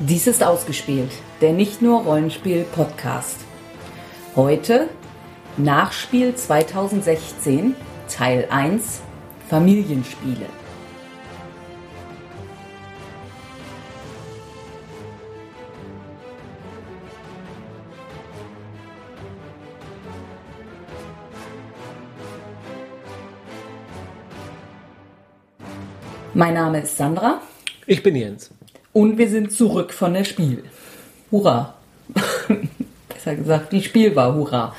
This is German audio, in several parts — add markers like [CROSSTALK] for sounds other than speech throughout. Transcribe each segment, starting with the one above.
Dies ist ausgespielt, der nicht nur Rollenspiel Podcast. Heute Nachspiel 2016, Teil 1, Familienspiele. Mein Name ist Sandra Ich bin Jens. Und wir sind zurück von der Spiel. Hurra! [LAUGHS] Besser gesagt, die Spiel war Hurra.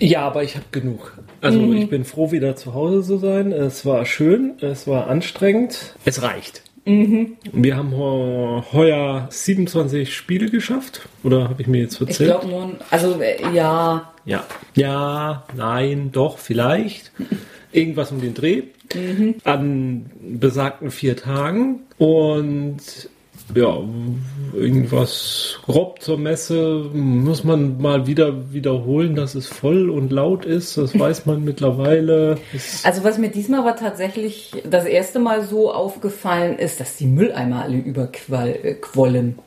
Ja, aber ich habe genug. Also Mhm. ich bin froh, wieder zu Hause zu sein. Es war schön, es war anstrengend. Es reicht. Mhm. Wir haben heu- heuer 27 Spiele geschafft. Oder habe ich mir jetzt Ich verzählt? glaube nur, also äh, ja, Ja. Ja, nein, doch, vielleicht. Irgendwas um den Dreh. Mhm. An besagten vier Tagen. Und ja, irgendwas grob zur Messe muss man mal wieder wiederholen, dass es voll und laut ist. Das [LAUGHS] weiß man mittlerweile. Es, also was mir diesmal aber tatsächlich das erste Mal so aufgefallen ist, dass die Mülleimer alle überquollen.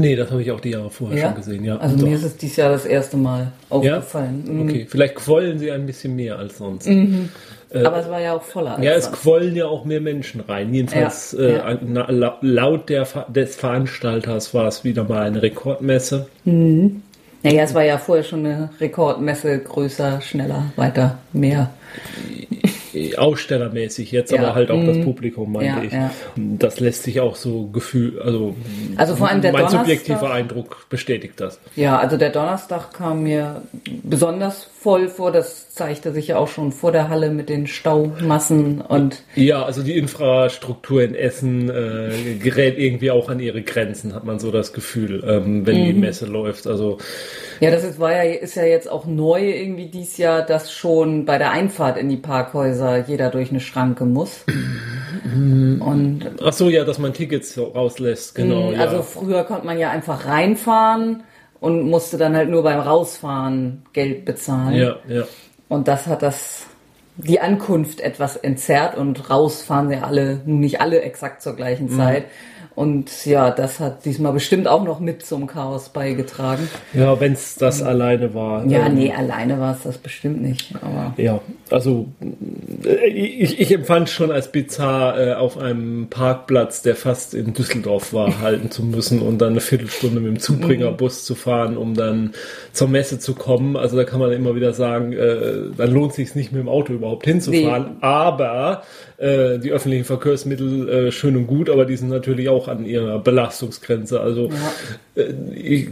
Nee, das habe ich auch die Jahre vorher Ja? schon gesehen. Ja, also doch. mir ist es dieses Jahr das erste Mal aufgefallen. Mhm. Okay, vielleicht quollen sie ein bisschen mehr als sonst. Aber es war ja auch voller. als Ja, es sonst. quollen ja auch mehr Menschen rein. Jedenfalls Ja, äh, ja. na- la- laut der, des Veranstalters war es wieder mal eine Rekordmesse. Naja, es war ja vorher schon eine Rekordmesse, größer, schneller, weiter, mehr. Äh, Ausstellermäßig jetzt, Ja, aber halt auch das mhm. Publikum, meinte Ja, ich. ja. Das lässt sich auch so gefühl, also, Also vor allem der mein Donnerstag- subjektiver Eindruck bestätigt das. Ja, also der Donnerstag kam mir besonders voll vor. Das zeigte sich ja auch schon vor der Halle mit den Staumassen und Ja, also die Infrastruktur in Essen äh, gerät irgendwie auch an ihre Grenzen, hat man so das Gefühl, ähm, wenn Mhm. die Messe läuft. Also ja, das ist, war ja, ist ja jetzt auch neu irgendwie dies Jahr, dass schon bei der Einfahrt in die Parkhäuser jeder durch eine Schranke muss. Und Ach so, ja, dass man Tickets rauslässt, genau. ja. also früher konnte man ja einfach reinfahren und musste dann halt nur beim Rausfahren Geld bezahlen. ja, ja. Und das hat das die Ankunft etwas entzerrt und rausfahren sie alle, nun nicht alle exakt zur gleichen Mhm. Und ja, das hat diesmal bestimmt auch noch mit zum Chaos beigetragen. Ja, wenn es das alleine war. Ja, ähm, nee, alleine war es das bestimmt nicht. Aber Ja, also äh, ich, ich empfand schon als bizarr, äh, auf einem Parkplatz, der fast in Düsseldorf war, [LAUGHS] halten zu müssen und dann eine Viertelstunde mit dem Zubringerbus zu fahren, um dann zur Messe zu kommen. Also da kann man immer wieder sagen, äh, dann lohnt sich nicht mit dem Auto überhaupt hinzufahren. Aber äh, die öffentlichen Verkehrsmittel äh, schön und gut, aber die sind natürlich auch an ihrer Belastungsgrenze. Also äh, ich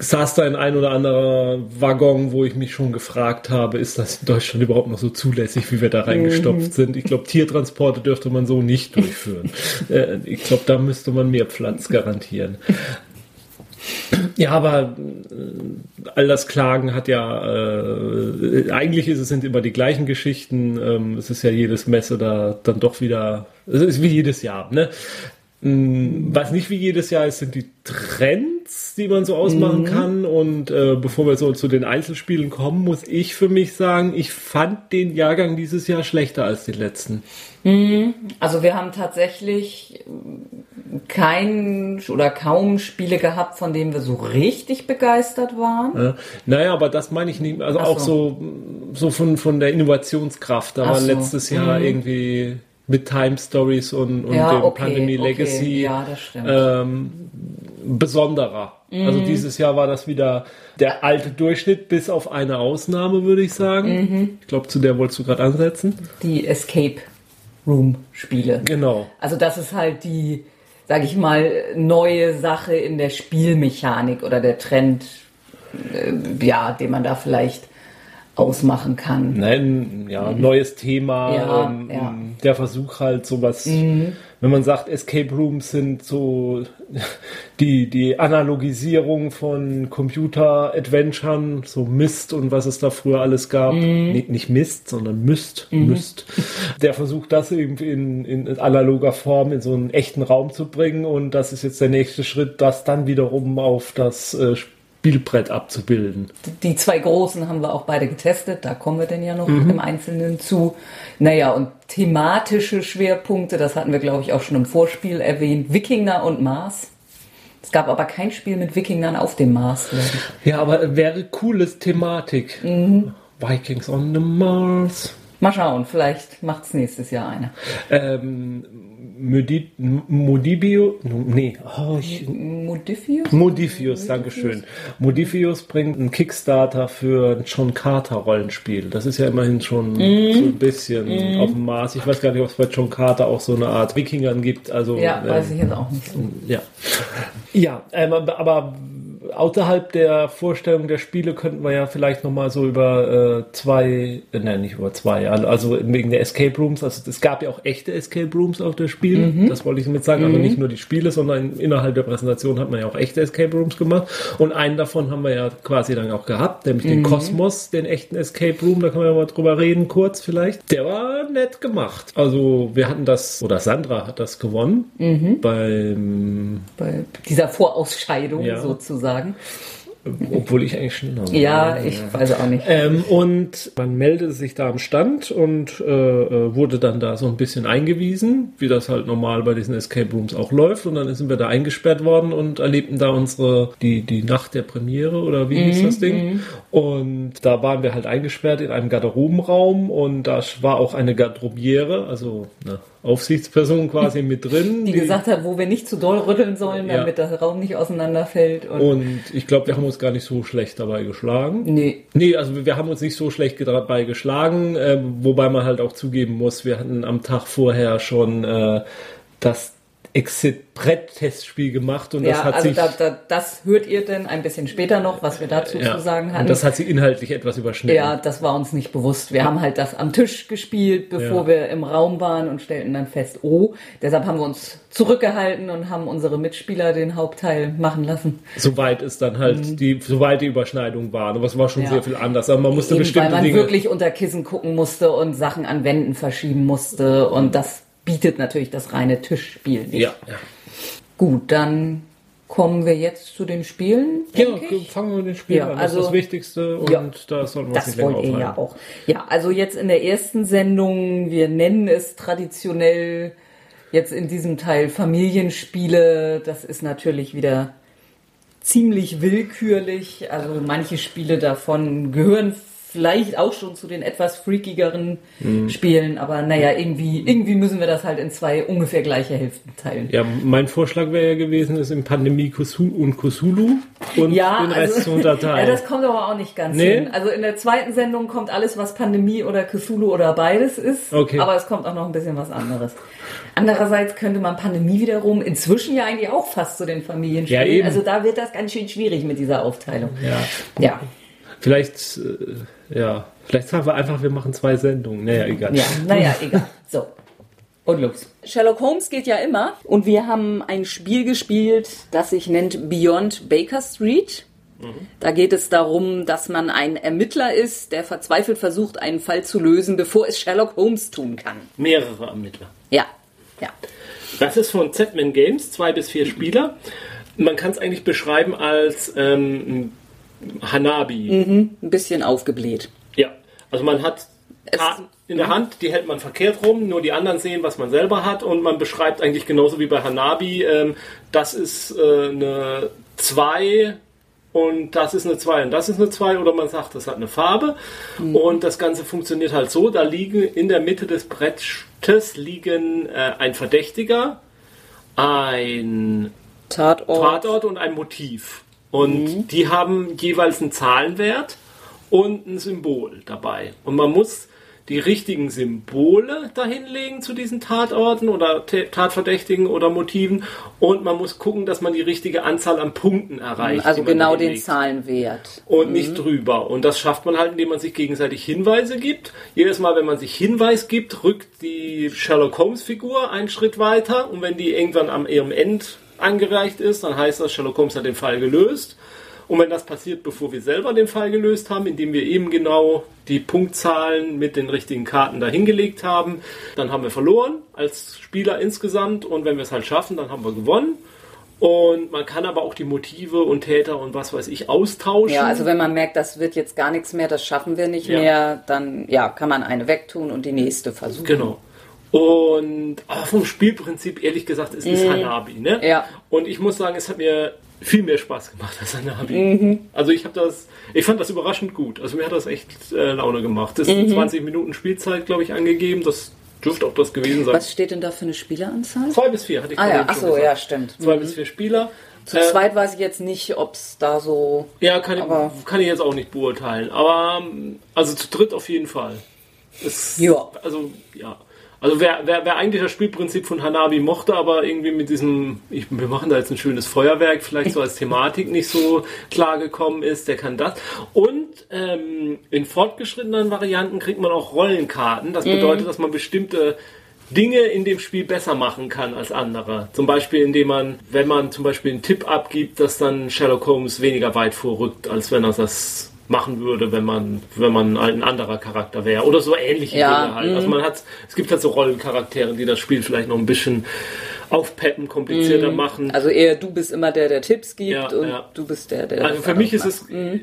saß da in ein oder anderer Waggon, wo ich mich schon gefragt habe, ist das in Deutschland überhaupt noch so zulässig, wie wir da reingestopft sind? Ich glaube, Tiertransporte dürfte man so nicht durchführen. [LAUGHS] äh, ich glaube, da müsste man mehr Platz garantieren. Ja, aber äh, all das Klagen hat ja, äh, eigentlich ist es sind immer die gleichen Geschichten. Ähm, es ist ja jedes Messe da dann doch wieder, es ist wie jedes Jahr, ne? Mm, Was nicht wie jedes Jahr ist, sind die Trends, die man so ausmachen kann. Und äh, bevor wir so zu den Einzelspielen kommen, muss ich für mich sagen, ich fand den Jahrgang dieses Jahr schlechter als den letzten. also wir haben tatsächlich kein oder kaum Spiele gehabt, von denen wir so richtig begeistert waren. Ja. Naja, aber das meine ich nicht. Also Ach auch so. so, so von, von der Innovationskraft. Da Ach war so. letztes Jahr Mhm. irgendwie mit Time Stories und, und Ja, dem okay, Pandemie okay. Legacy Ja, das stimmt. ähm, besonderer. Mhm. Also dieses Jahr war das wieder der alte Durchschnitt, bis auf eine Ausnahme, würde ich sagen. Mhm. Ich glaube, zu der wolltest du gerade ansetzen. Die Escape Room Spiele. Genau. Also das ist halt die, sag ich mal, neue Sache in der Spielmechanik oder der Trend, äh, ja, den man da vielleicht ausmachen kann. Nein, ja, neues Thema. Mhm. Ja, ähm, ja. Mhm. Der Versuch halt sowas, wenn man sagt, Escape Rooms sind so [LAUGHS] die, die Analogisierung von Computer-Adventuren, so Mist und was es da früher alles gab. Mhm. Nee, nicht Mist, sondern Myst, Myst. [LAUGHS] Der versucht das eben in, in analoger Form in so einen echten Raum zu bringen und das ist jetzt der nächste Schritt, das dann wiederum auf das äh, Spielbrett abzubilden. Die zwei großen haben wir auch beide getestet, da kommen wir denn ja noch im Einzelnen zu. Naja, und thematische Schwerpunkte, das hatten wir, glaube ich, auch schon im Vorspiel erwähnt, Wikinger und Mars. Es gab aber kein Spiel mit Wikingern auf dem Mars. Ja, aber wäre cooles Thematik. Vikings on the Mars. Mal schauen, vielleicht macht's nächstes Jahr eine. Ähm, Modi Modibio, nee, oh, ich, Modifius? Modifius, Dankeschön. Modifius bringt einen Kickstarter für ein John Carter Rollenspiel. Das ist ja immerhin schon so ein bisschen auf dem Maß. Ich weiß gar nicht, ob es bei John Carter auch so eine Art Wikingern gibt. Also, Ja, ähm, weiß ich jetzt auch nicht so. ja. Ja, ähm, aber außerhalb der Vorstellung der Spiele könnten wir ja vielleicht nochmal so über äh, zwei, äh, nein, nicht über zwei, also wegen der Escape Rooms, also es gab ja auch echte Escape Rooms auf der Spiel, das wollte ich damit sagen, also nicht nur die Spiele, sondern innerhalb der Präsentation hat man ja auch echte Escape Rooms gemacht und einen davon haben wir ja quasi dann auch gehabt, nämlich den Kosmos, den echten Escape Room, da kann man ja mal drüber reden kurz vielleicht. Der war nett gemacht. Also wir hatten das, oder Sandra hat das gewonnen beim Bei dieser Vorausscheidung Ja. sozusagen. Obwohl ich eigentlich schneller war. Ja, ich weiß auch nicht. Ähm, und man meldete sich da am Stand und äh, äh, wurde dann da so ein bisschen eingewiesen, wie das halt normal bei diesen Escape Rooms auch läuft. Und dann sind wir da eingesperrt worden und erlebten da unsere, die, die Nacht der Premiere oder wie hieß das Ding. Und da waren wir halt eingesperrt in einem Garderobenraum und da war auch eine Garderobiere, also eine Aufsichtsperson quasi mit drin. Die gesagt hat, wo wir nicht zu doll rütteln sollen, Ja. damit der Raum nicht auseinanderfällt. Und, und ich glaube, wir haben uns gar nicht so schlecht dabei geschlagen. nee, Nee, also wir haben uns nicht so schlecht dabei geschlagen, äh, wobei man halt auch zugeben muss, wir hatten am Tag vorher schon äh, das Exit-Brett-Testspiel gemacht und das ja, hat also sich da, da, das hört ihr denn ein bisschen später noch, was wir dazu ja, zu sagen hatten. und das hat sich inhaltlich etwas überschnitten. ja, das war uns nicht bewusst. Wir haben halt das am Tisch gespielt, bevor Ja. wir im Raum waren und stellten dann fest, oh, deshalb haben wir uns zurückgehalten und haben unsere Mitspieler den Hauptteil machen lassen. Soweit es dann halt die, soweit die Überschneidung war. Aber es war schon Mhm. Ja. sehr viel anders. Aber man musste Eben, weil bestimmte man Dinge. wirklich unter Kissen gucken musste und Sachen an Wänden verschieben musste und das bietet natürlich das reine Tischspiel nicht. ja, ja. Gut, dann kommen wir jetzt zu den Spielen. Ja, ich. fangen wir mit den Spiel Ja, an. Das also- ist das Wichtigste und Ja. da sollten wir uns Das nicht länger wollt ihr aufhalten. ja auch. Ja, also jetzt in der ersten Sendung, wir nennen es traditionell jetzt in diesem Teil Familienspiele. Das ist natürlich wieder ziemlich willkürlich. Also manche Spiele davon gehören vielleicht auch schon zu den etwas freakigeren Mhm. Spielen, aber naja, irgendwie, irgendwie müssen wir das halt in zwei ungefähr gleiche Hälften teilen. Ja, mein Vorschlag wäre ja gewesen, es in Pandemie Kusulu und Kusulu und Ja, den Rest also, zu unterteilen. [LAUGHS] ja, das kommt aber auch nicht ganz Nee? hin. Also in der zweiten Sendung kommt alles, was Pandemie oder Cthulhu oder beides ist. Okay. Aber es kommt auch noch ein bisschen was anderes. Andererseits könnte man Pandemie wiederum inzwischen ja eigentlich auch fast zu den Familienspielen. Ja, eben. Also da wird das ganz schön schwierig mit dieser Aufteilung. ja. Ja, Vielleicht, äh, ja, vielleicht sagen wir einfach, wir machen zwei Sendungen. Naja, egal. ja, naja, egal. So. Und los. Sherlock Holmes geht ja immer. Und wir haben ein Spiel gespielt, das sich nennt Beyond Baker Street. Da geht es darum, dass man ein Ermittler ist, der verzweifelt versucht, einen Fall zu lösen, bevor es Sherlock Holmes tun kann. Mehrere Ermittler. Ja, ja. Das ist von Z-Man Games, zwei bis vier Spieler. Man kann es eigentlich beschreiben als ähm, Hanabi. Ein bisschen aufgebläht. Ja, also man hat Karten in der Hand, die hält man verkehrt rum, nur die anderen sehen, was man selber hat und man beschreibt eigentlich genauso wie bei Hanabi, ähm, das ist äh, eine 2 und das ist eine 2 und das ist eine 2 oder man sagt, das hat eine Farbe und das Ganze funktioniert halt so, da liegen in der Mitte des Brettes liegen äh, ein Verdächtiger, ein Tatort. Tatort und ein Motiv. Und die haben jeweils einen Zahlenwert und ein Symbol dabei. Und man muss die richtigen Symbole dahinlegen zu diesen Tatorten oder Tatverdächtigen oder Motiven. Und man muss gucken, dass man die richtige Anzahl an Punkten erreicht. Also genau den. Zahlenwert. Und nicht drüber. Und das schafft man halt, indem man sich gegenseitig Hinweise gibt. Jedes Mal, wenn man sich Hinweis gibt, rückt die Sherlock Holmes-Figur einen Schritt weiter. Und wenn die irgendwann am ihrem End angereicht ist, dann heißt das, Sherlock Holmes hat den Fall gelöst. Und wenn das passiert, bevor wir selber den Fall gelöst haben, indem wir eben genau die Punktzahlen mit den richtigen Karten dahingelegt haben, dann haben wir verloren als Spieler insgesamt. Und wenn wir es halt schaffen, dann haben wir gewonnen. Und man kann aber auch die Motive und Täter und was weiß ich austauschen. Ja, also wenn man merkt, das wird jetzt gar nichts mehr, das schaffen wir nicht Ja. mehr, dann ja, kann man eine wegtun und die nächste versuchen. Genau. Und aber vom Spielprinzip, ehrlich gesagt, es ist Hanabi. Ne? Mhm. Ja. Und ich muss sagen, es hat mir viel mehr Spaß gemacht als Hanabi. Mhm. Also ich habe das, ich fand das überraschend gut. Also mir hat das echt äh, Laune gemacht. Es Mhm. sind 20 Minuten Spielzeit, glaube ich, angegeben. Das dürfte auch das gewesen sein. Was steht denn da für eine Spieleranzahl? Zwei bis vier hatte ich Ah ja, ach schon so, gesagt. ja, stimmt. Zwei bis vier Spieler. Zu Äh, zweit weiß ich jetzt nicht, ob es da so. Ja, kann, Aber- ich, kann ich jetzt auch nicht beurteilen. Aber ähm, also zu dritt auf jeden Fall. Es, Ja. Also, ja. Also wer, wer, wer eigentlich das Spielprinzip von Hanabi mochte, aber irgendwie mit diesem, ich, wir machen da jetzt ein schönes Feuerwerk, vielleicht so als [LAUGHS] Thematik nicht so klar gekommen ist, der kann das. Und ähm, in fortgeschrittenen Varianten kriegt man auch Rollenkarten. Das bedeutet, dass man bestimmte Dinge in dem Spiel besser machen kann als andere. Zum Beispiel, indem man, wenn man zum Beispiel einen Tipp abgibt, dass dann Sherlock Holmes weniger weit vorrückt, als wenn er das machen würde, wenn man, wenn man ein anderer Charakter wäre. Oder so ähnliche Ja, Dinge halt. Also man hat, es gibt halt so Rollencharaktere, die das Spiel vielleicht noch ein bisschen aufpeppen, komplizierter machen. Also eher du bist immer der, der Tipps gibt Ja, und ja. du bist der, der. Also für mich ist macht. es,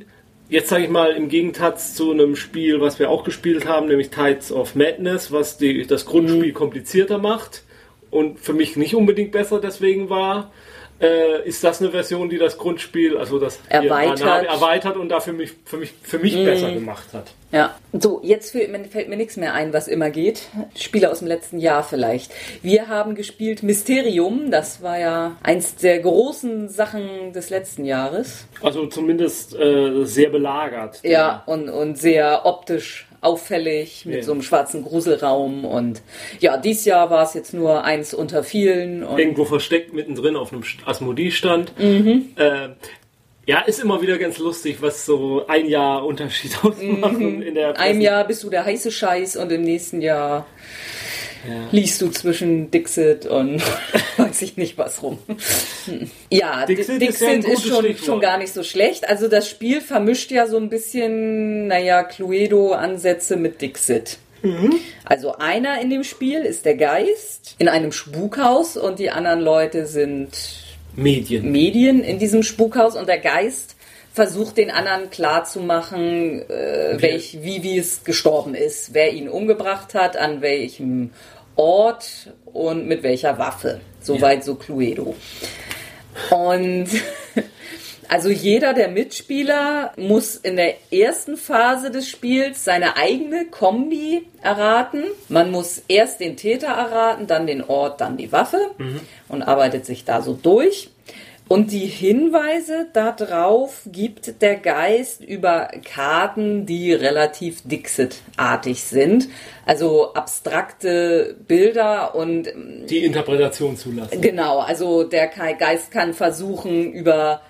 jetzt sage ich mal, im Gegensatz zu einem Spiel, was wir auch gespielt haben, nämlich Tides of Madness, was die, das Grundspiel komplizierter macht und für mich nicht unbedingt besser deswegen war, äh, ist das eine Version, die das Grundspiel, also das Erweitert. Hanabi erweitert und dafür mich, für mich, für mich besser gemacht hat. Ja, so, jetzt fällt mir nichts mehr ein, was immer geht. Spiele aus dem letzten Jahr vielleicht. Wir haben gespielt Mysterium, das war ja eins der großen Sachen des letzten Jahres. Also zumindest äh, sehr belagert. Ja, und, und sehr optisch auffällig mit Ja. so einem schwarzen Gruselraum. Und ja, dieses Jahr war es jetzt nur eins unter vielen. Irgendwo versteckt mittendrin auf einem Asmodee-Stand. Mhm. Äh, ja, ist immer wieder ganz lustig, was so ein Jahr Unterschied [LAUGHS] ausmachen in der Mhm. Einem Jahr bist du der heiße Scheiß und im nächsten Jahr liest du zwischen Dixit und [LAUGHS] weiß ich nicht was rum. Ja, Dixit Dixit, ist ja ist, schon, schon gar nicht so schlecht. Also das Spiel vermischt ja so ein bisschen, naja, Cluedo-Ansätze mit Dixit. Mhm. Also einer in dem Spiel ist der Geist in einem Spukhaus und die anderen Leute sind Medien. Medien in diesem Spukhaus und der Geist versucht den anderen klarzumachen, äh, welch, wie, wie es gestorben ist, wer ihn umgebracht hat, an welchem Ort und mit welcher Waffe. Soweit so Cluedo. Und [LAUGHS] also jeder der Mitspieler muss in der ersten Phase des Spiels seine eigene Kombi erraten. Man muss erst den Täter erraten, dann den Ort, dann die Waffe und arbeitet sich da so durch. Und die Hinweise darauf gibt der Geist über Karten, die relativ Dixit-artig sind. Also abstrakte Bilder und Die Interpretation zulassen. Genau, also der Geist kann versuchen über,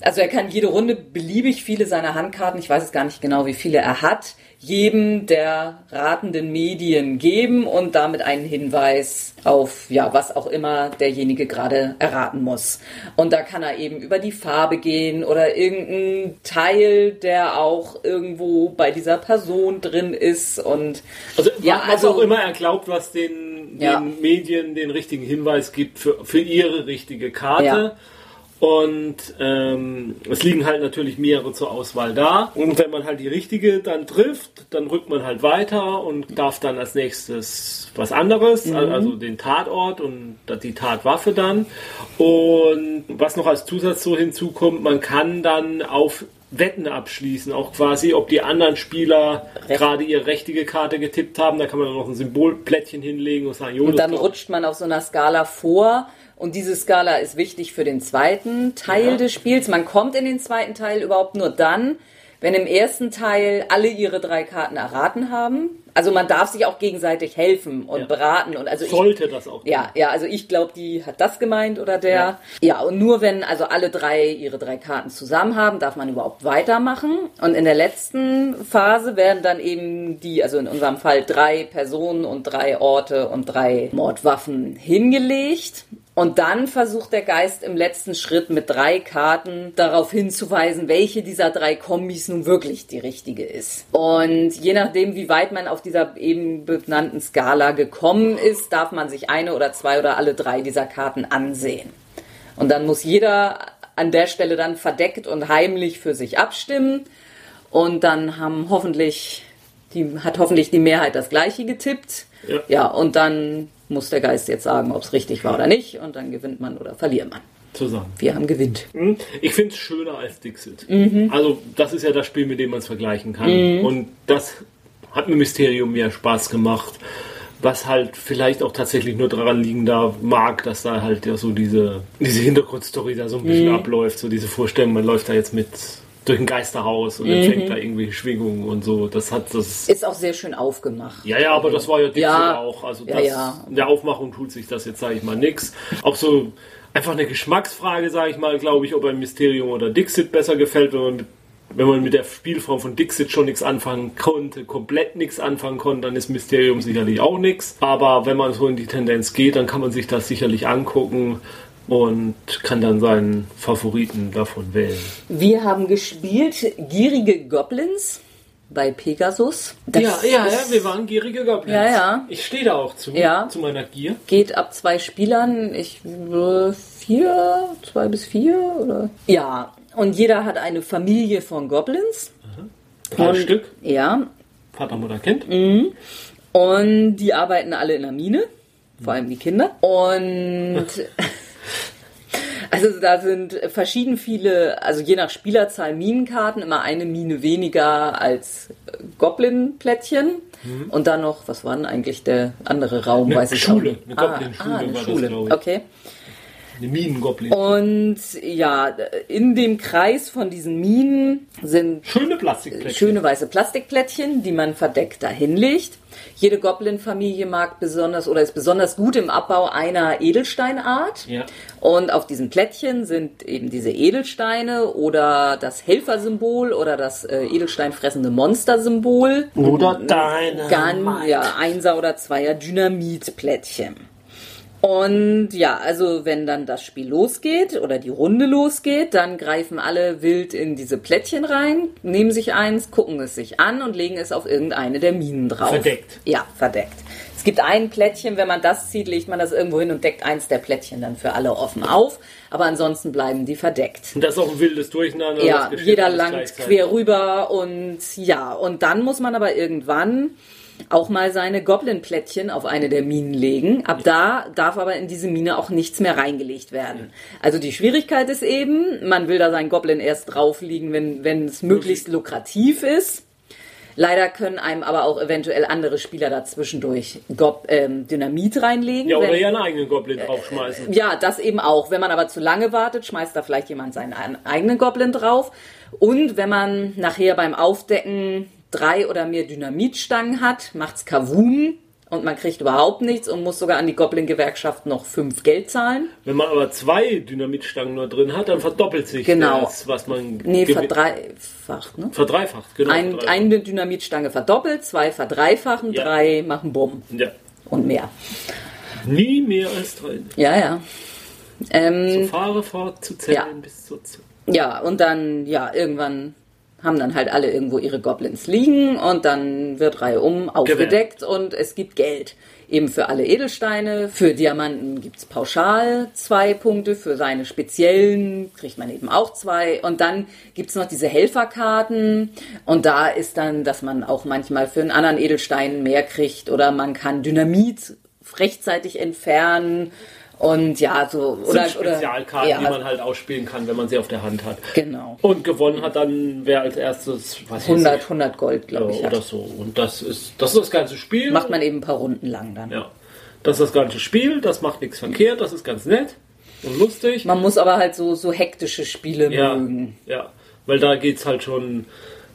also er kann jede Runde beliebig viele seiner Handkarten, ich weiß es gar nicht genau, wie viele er hat, jedem der ratenden Medien geben und damit einen Hinweis auf, ja, was auch immer derjenige gerade erraten muss. Und da kann er eben über die Farbe gehen oder irgendein Teil, der auch irgendwo bei dieser Person drin ist und Also, Ja, was also- auch immer er glaubt, was den, Ja. den Medien den richtigen Hinweis gibt für, für ihre richtige Karte. Ja. Und ähm, es liegen halt natürlich mehrere zur Auswahl da. Und wenn man halt die richtige dann trifft, dann rückt man halt weiter und darf dann als nächstes was anderes, Mhm. also den Tatort und die Tatwaffe dann. Und was noch als Zusatz so hinzukommt, man kann dann auf Wetten abschließen, auch quasi, ob die anderen Spieler Recht. gerade ihre richtige Karte getippt haben. Da kann man dann noch ein Symbolplättchen hinlegen und sagen, jo, Und dann glaub- rutscht man auf so einer Skala vor. Und diese Skala ist wichtig für den zweiten Teil Ja. des Spiels. Man kommt in den zweiten Teil überhaupt nur dann, wenn im ersten Teil alle ihre drei Karten erraten haben. Also man darf sich auch gegenseitig helfen und Ja. beraten. Und also ich, sollte das auch. ja, ja, also ich glaube, die hat das gemeint oder der. Ja. Ja. und nur wenn also alle drei ihre drei Karten zusammen haben, darf man überhaupt weitermachen. Und in der letzten Phase werden dann eben die, also in unserem Fall drei Personen und drei Orte und drei Mordwaffen hingelegt. Und dann versucht der Geist im letzten Schritt mit drei Karten darauf hinzuweisen, welche dieser drei Kombis nun wirklich die richtige ist. Und je nachdem, wie weit man auf dieser eben benannten Skala gekommen ist, darf man sich eine oder zwei oder alle drei dieser Karten ansehen. Und dann muss jeder an der Stelle dann verdeckt und heimlich für sich abstimmen. Und dann haben hoffentlich, die, hat hoffentlich die Mehrheit das Gleiche getippt. Ja. ja, und dann muss der Geist jetzt sagen, ob es richtig war oder nicht. Und dann gewinnt man oder verliert man. Zusammen. Wir haben gewinnt. Hm? Ich finde es schöner als Dixit. Mhm. Also, das ist ja das Spiel, mit dem man es vergleichen kann. Und das hat mir Mysterium mehr Spaß gemacht. Was halt vielleicht auch tatsächlich nur daran liegen da mag, dass da halt ja so diese, diese Hintergrundstory da so ein bisschen abläuft. So diese Vorstellung, man läuft da jetzt mit durch ein Geisterhaus und empfängt da irgendwelche Schwingungen und so. Das hat das. Ist auch sehr schön aufgemacht. Ja, ja, aber das war ja Dixit Ja. auch. Also Ja, das, ja. in der Aufmachung tut sich das jetzt, sage ich mal, nix. Auch so einfach eine Geschmacksfrage, sage ich mal, glaube ich, ob ein Mysterium oder Dixit besser gefällt, wenn man mit, wenn man mit der Spielform von Dixit schon nichts anfangen konnte, komplett nichts anfangen konnte, dann ist Mysterium sicherlich auch nichts. Aber wenn man so in die Tendenz geht, dann kann man sich das sicherlich angucken und kann dann seinen Favoriten davon wählen. Wir haben gespielt Gierige Goblins bei Pegasus. Das ist- wir waren gierige Goblins. Ja, ja. Ich stehe da auch zu, Ja. zu meiner Gier. geht ab zwei Spielern. Ich vier, zwei bis vier oder ja. Und jeder hat eine Familie von Goblins. Drei Und- Stück. Ja. Vater, Mutter, Kind. Und die arbeiten alle in der Mine, vor allem die Kinder. Und [LAUGHS] also da sind verschieden viele, also je nach Spielerzahl Minenkarten, immer eine Mine weniger als Goblin-Plättchen. Und dann noch, was war denn eigentlich der andere Raum? Eine weiß ich Schule, auch nicht. eine ah, Goblin-Schule ah, eine war das, Schule. ich. Okay. Eine Minengoblin. Und ja, in dem Kreis von diesen Minen sind Schöne Plastikplättchen. schöne weiße Plastikplättchen, die man verdeckt dahinlegt. Jede Goblin-Familie mag besonders oder ist besonders gut im Abbau einer Edelsteinart. Ja. Und auf diesen Plättchen sind eben diese Edelsteine oder das Helfersymbol oder das äh, Edelsteinfressende Monstersymbol. Oder deine. Gan, ja, Einser oder Zweier Dynamitplättchen. Und ja, also wenn dann das Spiel losgeht oder die Runde losgeht, dann greifen alle wild in diese Plättchen rein, nehmen sich eins, gucken es sich an und legen es auf irgendeine der Minen drauf. Verdeckt. Ja, verdeckt. Es gibt ein Plättchen, wenn man das zieht, legt man das irgendwo hin und deckt eins der Plättchen dann für alle offen auf. Aber ansonsten bleiben die verdeckt. Und das ist auch ein wildes Durcheinander. Ja, jeder langt quer rüber und ja, und dann muss man aber irgendwann auch mal seine Goblin-Plättchen auf eine der Minen legen. Ab da darf aber in diese Mine auch nichts mehr reingelegt werden. Also die Schwierigkeit ist eben, man will da seinen Goblin erst drauflegen, wenn, wenn es möglichst lukrativ ist. Leider können einem aber auch eventuell andere Spieler dazwischendurch Gob ähm, Dynamit reinlegen. Ja, oder wenn- ihren eigenen Goblin draufschmeißen. ja, das eben auch. Wenn man aber zu lange wartet, schmeißt da vielleicht jemand seinen ein- eigenen Goblin drauf. Und wenn man nachher beim Aufdecken drei oder mehr Dynamitstangen hat, macht's Kavum und man kriegt überhaupt nichts und muss sogar an die Goblin-Gewerkschaft noch fünf Geld zahlen. Wenn man aber zwei Dynamitstangen nur drin hat, dann verdoppelt sich Genau. das, was man Nee, verdreifacht, ne? verdreifacht. Genau, Ein, verdreifacht. eine Dynamitstange verdoppelt, zwei verdreifachen, Ja. drei machen Bumm Ja. und mehr. Nie mehr als drei. Ja, ja. Ähm, Fahre fort zu zählen Ja. bis zur Ja, und dann, ja, irgendwann haben dann halt alle irgendwo ihre Goblins liegen und dann wird Reihe um aufgedeckt und es gibt Geld. Eben für alle Edelsteine, für Diamanten gibt's pauschal zwei Punkte, für seine speziellen kriegt man eben auch zwei. Und dann gibt's noch diese Helferkarten und da ist dann, dass man auch manchmal für einen anderen Edelstein mehr kriegt oder man kann Dynamit rechtzeitig entfernen und ja, so oder Spezialkarten, oder, die ja, man halt ausspielen kann, wenn man sie auf der Hand hat. genau. Und gewonnen hat dann, wer als erstes, was weiß 100, ich, 100 Gold, glaube ich. oder Hat. so. Und das ist, das ist das ganze Spiel. Macht man eben ein paar Runden lang dann. Ja. Das ist das ganze Spiel, das macht nichts verkehrt, das ist ganz nett und lustig. Man muss aber halt so, so hektische Spiele Ja, mögen. ja, weil da geht's halt schon.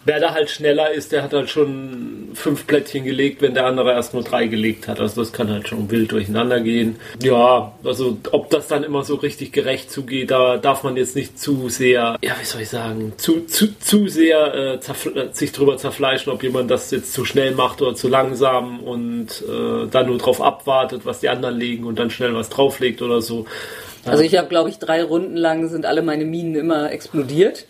Wer da halt schneller ist, der hat halt schon fünf Plättchen gelegt, wenn der andere erst nur drei gelegt hat. Also das kann halt schon wild durcheinander gehen. Ja, also ob das dann immer so richtig gerecht zugeht, da darf man jetzt nicht zu sehr, ja, wie soll ich sagen, zu, zu, zu sehr äh, äh, sich drüber zerfleischen, ob jemand das jetzt zu schnell macht oder zu langsam und äh, dann nur drauf abwartet, was die anderen legen und dann schnell was drauflegt oder so. Also ich habe, glaube ich, drei Runden lang sind alle meine Minen immer explodiert.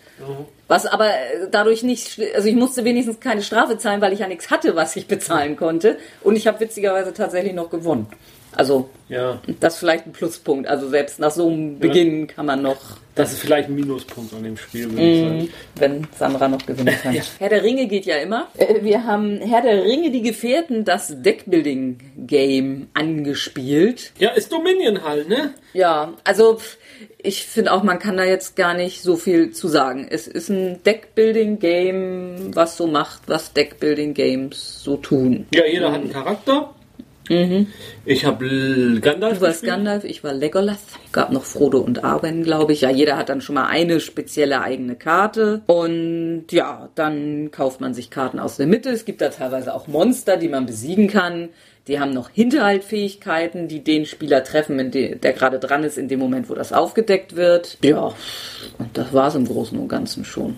Was aber äh, dadurch nicht, also ich musste wenigstens keine Strafe zahlen, weil ich ja nichts hatte, was ich bezahlen konnte. Und ich habe witzigerweise tatsächlich noch gewonnen. Also Ja, das ist vielleicht ein Pluspunkt. Also selbst nach so einem Beginn kann man noch, das ist vielleicht ein Minuspunkt an dem Spiel, würde ich sagen. wenn Sandra noch gewinnen [LAUGHS] kann. Herr der Ringe geht ja immer. Äh, Wir haben Herr der Ringe, die Gefährten, das Deckbuilding-Game angespielt. Ja, ist Dominion halt, ne? Ja, also ich finde auch, man kann da jetzt gar nicht so viel zu sagen. Es ist ein Deckbuilding-Game, was so macht, was Deckbuilding-Games so tun. Ja, jeder hat einen Charakter. Ich habe Gandalf. Du warst gespielt. Gandalf, ich war Legolas. Gab noch Frodo und Arwen, glaube ich. Ja, jeder hat dann schon mal eine spezielle eigene Karte. Und ja, dann kauft man sich Karten aus der Mitte. Es gibt da teilweise auch Monster, die man besiegen kann. Die haben noch Hinterhaltfähigkeiten, die den Spieler treffen, der gerade dran ist, in dem Moment, wo das aufgedeckt wird. Ja, und das war's im Großen und Ganzen schon.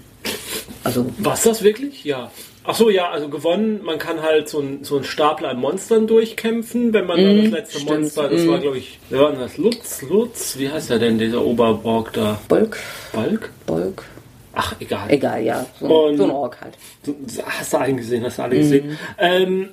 Also, Was das wirklich? Ja. Ach so, ja, also gewonnen. Man kann halt so ein, so ein Stapel an Monstern durchkämpfen, wenn man dann das letzte stimmt. Monster, das war glaube ich, wer war das? Lutz, Lutz, wie heißt der denn, dieser Oberborg da? Bolk, Balk? Bolk. Ach, egal. Egal, ja. So, Und- so ein Ork halt. Hast du eingesehen, hast du alle gesehen. Ähm,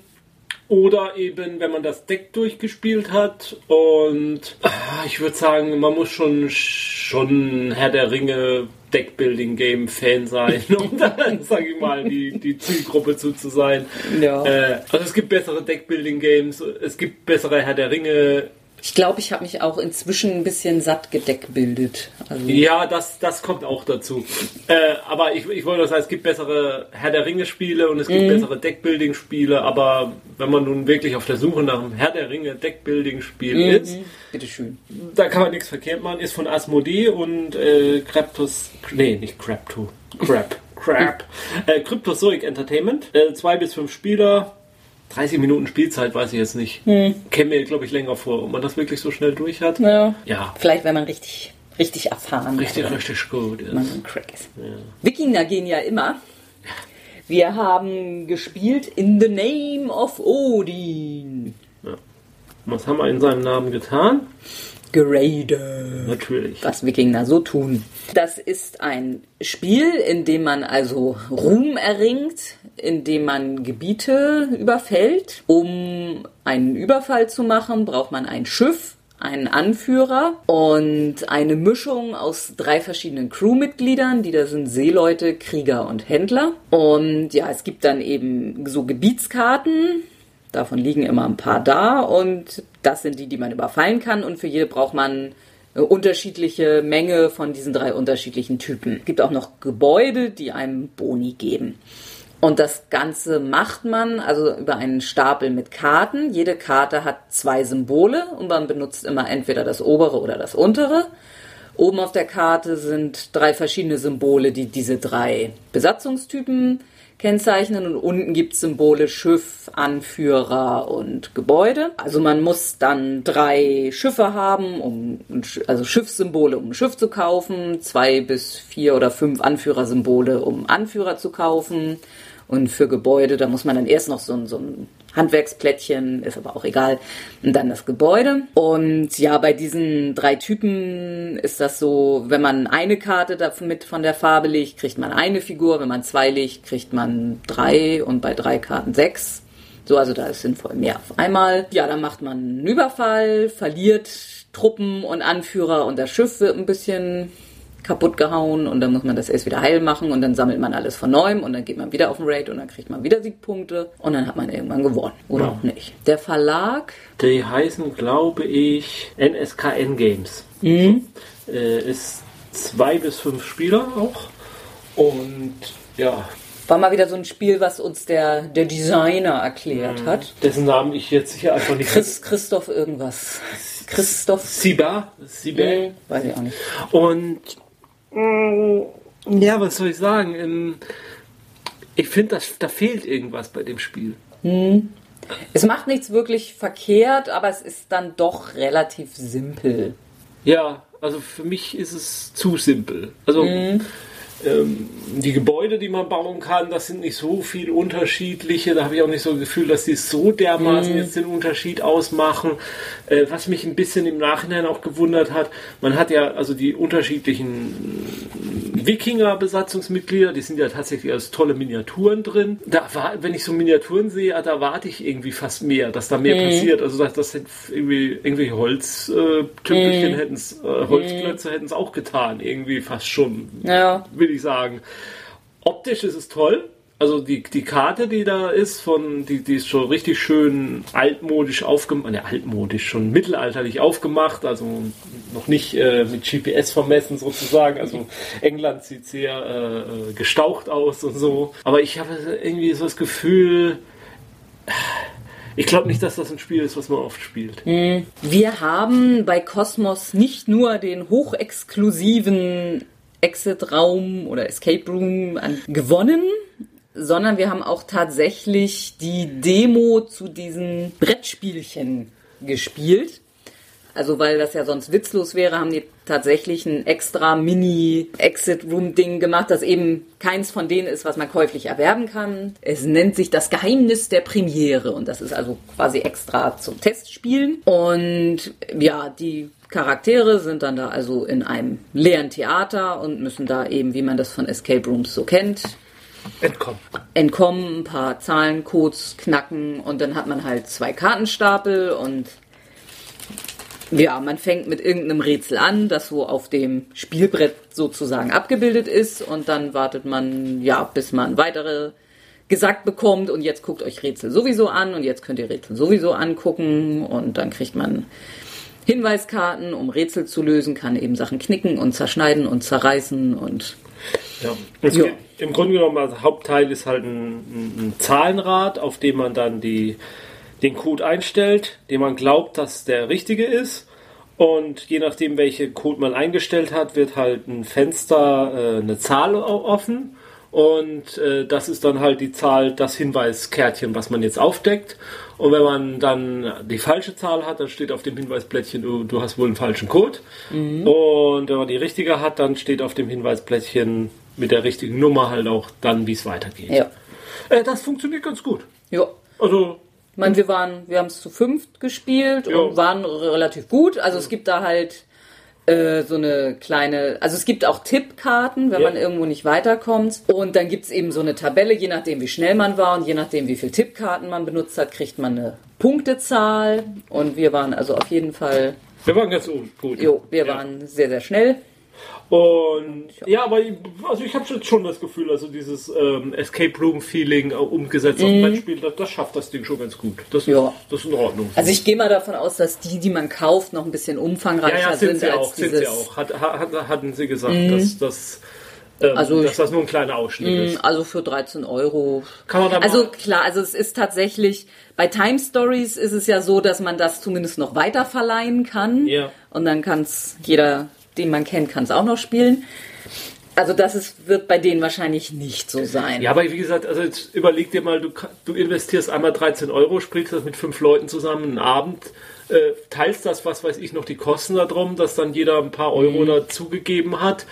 oder eben, wenn man das Deck durchgespielt hat und ah, ich würde sagen, man muss schon schon Herr der Ringe Deckbuilding Game Fan sein, [LAUGHS] um dann, sag ich mal, die, die Zielgruppe zu, zu sein. Ja. Äh, also es gibt bessere Deckbuilding Games, es gibt bessere Herr der Ringe Ich glaube, ich habe mich auch inzwischen ein bisschen satt gedeckbildet. Also, Ja, das, das kommt auch dazu. Äh, aber ich, ich wollte nur sagen, es gibt bessere Herr der Ringe-Spiele und es gibt bessere Deckbuilding-Spiele, aber wenn man nun wirklich auf der Suche nach einem Herr der Ringe Deckbuilding-Spiel ist, bitteschön. da kann man nichts verkehrt machen, ist von Asmodee und äh, Craptos, nee, nicht Crapto, Crap, Crap, [LAUGHS] äh, Cryptozoic Entertainment, äh, zwei bis fünf Spieler, 30 Minuten Spielzeit, weiß ich jetzt nicht. Käme mir, glaube ich, länger vor, ob man das wirklich so schnell durch hat. Ja. Ja, Vielleicht, wenn man richtig, richtig erfahren richtig, ist. richtig gut. Man Ist. ein Crack ist. Wikinger gehen ja immer. Wir haben gespielt In the Name of Odin. Was haben wir in seinem Namen getan? Gerade. Natürlich. was Wikinger so tun. Das ist ein Spiel, in dem man also Ruhm erringt, in dem man Gebiete überfällt. Um einen Überfall zu machen, braucht man ein Schiff, einen Anführer und eine Mischung aus drei verschiedenen Crewmitgliedern, die da sind Seeleute, Krieger und Händler. Und ja, es gibt dann eben so Gebietskarten, Davon liegen immer ein paar da und das sind die, die man überfallen kann und für jede braucht man eine unterschiedliche Menge von diesen drei unterschiedlichen Typen. Es gibt auch noch Gebäude, die einem Boni geben. Und das Ganze macht man also über einen Stapel mit Karten. Jede Karte hat zwei Symbole und man benutzt immer entweder das obere oder das untere. Oben auf der Karte sind drei verschiedene Symbole, die diese drei Besatzungstypen kennzeichnen und unten gibt es Symbole Schiff, Anführer und Gebäude. Also man muss dann drei Schiffe haben, um also Schiffssymbole, um ein Schiff zu kaufen, zwei bis vier oder fünf Anführersymbole, um Anführer zu kaufen. Und für Gebäude, da muss man dann erst noch so ein, so ein Handwerksplättchen, ist aber auch egal, und dann das Gebäude. Und ja, bei diesen drei Typen ist das so, wenn man eine Karte damit von der Farbe legt, kriegt man eine Figur, wenn man zwei legt, kriegt man drei und bei drei Karten sechs. So, also da ist sinnvoll mehr auf einmal. Ja, dann macht man einen Überfall, verliert Truppen und Anführer und das Schiff wird ein bisschen kaputt gehauen und dann muss man das erst wieder heil machen und dann sammelt man alles von neuem und dann geht man wieder auf den Raid und dann kriegt man wieder Siegpunkte und dann hat man irgendwann gewonnen. Oder Ja. auch nicht. Der Verlag, Die heißen, glaube ich, NSKN Games. Mhm. So. Äh, ist zwei bis fünf Spieler auch. Und ja, war mal wieder so ein Spiel, was uns der, der Designer erklärt hat. dessen Namen ich jetzt sicher einfach nicht. Chris, Christoph irgendwas. Christoph, Siba. Siba. hm, weiß ich auch nicht. Und ja, was soll ich sagen? Ähm, Ich finde, da fehlt irgendwas bei dem Spiel. Es macht nichts wirklich verkehrt, aber es ist dann doch relativ simpel. Ja, also für mich ist es zu simpel. Also ähm, die Gebäude, die man bauen kann, das sind nicht so viel unterschiedliche. Da habe ich auch nicht so das Gefühl, dass die so dermaßen jetzt den Unterschied ausmachen. Äh, was mich ein bisschen im Nachhinein auch gewundert hat, man hat ja also die unterschiedlichen Wikinger-Besatzungsmitglieder, die sind ja tatsächlich als tolle Miniaturen drin. Da war, wenn ich so Miniaturen sehe, da erwarte ich irgendwie fast mehr, dass da mehr Mhm. passiert. Also dass das irgendwie irgendwelche Holztümpelchen Mhm. hätten äh, Holzklötze hätten es auch getan, irgendwie fast schon, Ja. will ich sagen. Optisch ist es toll. Also die, die Karte, die da ist, von, die, die ist schon richtig schön altmodisch aufgemacht, ne, altmodisch, schon mittelalterlich aufgemacht, also noch nicht äh, mit GPS vermessen sozusagen. Also England sieht sehr äh, äh, gestaucht aus und so. Aber ich habe irgendwie so das Gefühl, ich glaube nicht, dass das ein Spiel ist, was man oft spielt. Wir haben bei Cosmos nicht nur den hochexklusiven Exit-Raum oder Escape Room gewonnen, sondern wir haben auch tatsächlich die Demo zu diesen Brettspielchen gespielt. Also weil das ja sonst witzlos wäre, haben die tatsächlich ein extra Mini-Exit-Room-Ding gemacht, das eben keins von denen ist, was man käuflich erwerben kann. Es nennt sich das Geheimnis der Premiere und das ist also quasi extra zum Testspielen. Und ja, die Charaktere sind dann da also in einem leeren Theater und müssen da eben, wie man das von Escape Rooms so kennt, Entkommen. entkommen, ein paar Zahlencodes knacken und dann hat man halt zwei Kartenstapel und ja, man fängt mit irgendeinem Rätsel an, das so auf dem Spielbrett sozusagen abgebildet ist und dann wartet man, ja, bis man weitere gesagt bekommt und jetzt guckt euch Rätsel sowieso an und jetzt könnt ihr Rätsel sowieso angucken und dann kriegt man Hinweiskarten, um Rätsel zu lösen, kann eben Sachen knicken und zerschneiden und zerreißen und Ja. Geht, Im Grunde genommen, der Hauptteil ist halt ein, ein, Zahlenrad, auf dem man dann die, den Code einstellt, den man glaubt, dass der richtige ist. Und je nachdem, welche Code man eingestellt hat, wird halt ein Fenster, äh, eine Zahl offen. Und äh, das ist dann halt die Zahl, das Hinweiskärtchen, was man jetzt aufdeckt. Und wenn man dann die falsche Zahl hat, dann steht auf dem Hinweisplättchen, du, du hast wohl einen falschen Code. Und wenn man die richtige hat, dann steht auf dem Hinweisplättchen mit der richtigen Nummer halt auch dann, wie es weitergeht. ja. Äh, das funktioniert ganz gut. Ja, Also, Ich meine, wir waren, wir haben es zu fünft gespielt Ja. und waren relativ gut. Also es gibt da halt äh, so eine kleine, also es gibt auch Tippkarten, wenn Ja. man irgendwo nicht weiterkommt. Und dann gibt es eben so eine Tabelle, je nachdem wie schnell man war und je nachdem wie viel Tippkarten man benutzt hat, kriegt man eine Punktezahl. Und wir waren also auf jeden Fall, wir waren ganz gut. jo, wir Ja. waren sehr, sehr schnell. Und ja, aber ich- also ich habe schon- schon das Gefühl, also dieses ähm, Escape Room Feeling äh, umgesetzt auf Brettspiel, das, das schafft das Ding schon ganz gut. Das, Mhm. Ja. ist, das ist in Ordnung. Also ich gehe mal davon aus, dass die, die man kauft, noch ein bisschen umfangreicher ja, ja, sind sind sie als auch, sind dieses. sie auch. Hat, hat, hatten sie gesagt, dass, dass, ähm, Also dass das nur ein kleiner Ausschnitt ist. Also für 13 Euro. Kann man da also klar, also es ist tatsächlich, bei Time Stories ist es ja so, dass man das zumindest noch weiter verleihen kann. Ja. Und dann kann es jeder, den man kennt, kann es auch noch spielen. Also das ist, wird bei denen wahrscheinlich nicht so sein. Ja, aber wie gesagt, also jetzt überleg dir mal, du, du investierst einmal 13 Euro, spielst das mit fünf Leuten zusammen einen Abend, äh, teilst das, was weiß ich, noch die Kosten darum, dass dann jeder ein paar Euro dazugegeben hat.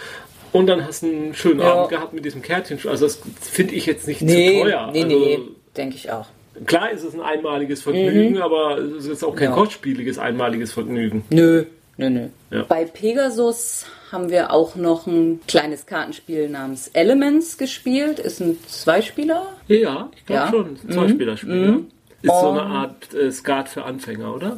Und dann hast du einen schönen Mhm. Ja. Abend gehabt mit diesem Kärtchen. Also das finde ich jetzt nicht nee, zu teuer. nee, also, nee, denke ich auch. Klar ist es ein einmaliges Vergnügen, aber es ist auch kein Mhm. Ja. kostspieliges einmaliges Vergnügen. Nö, nö, nö. Ja. Bei Pegasus haben wir auch noch ein kleines Kartenspiel namens Elements gespielt. Ist ein Zweispieler. Ja, ich glaube Ja. Mhm. schon. Zwei Spielerspiel. ja. Ist so eine Art äh, Skat für Anfänger, oder?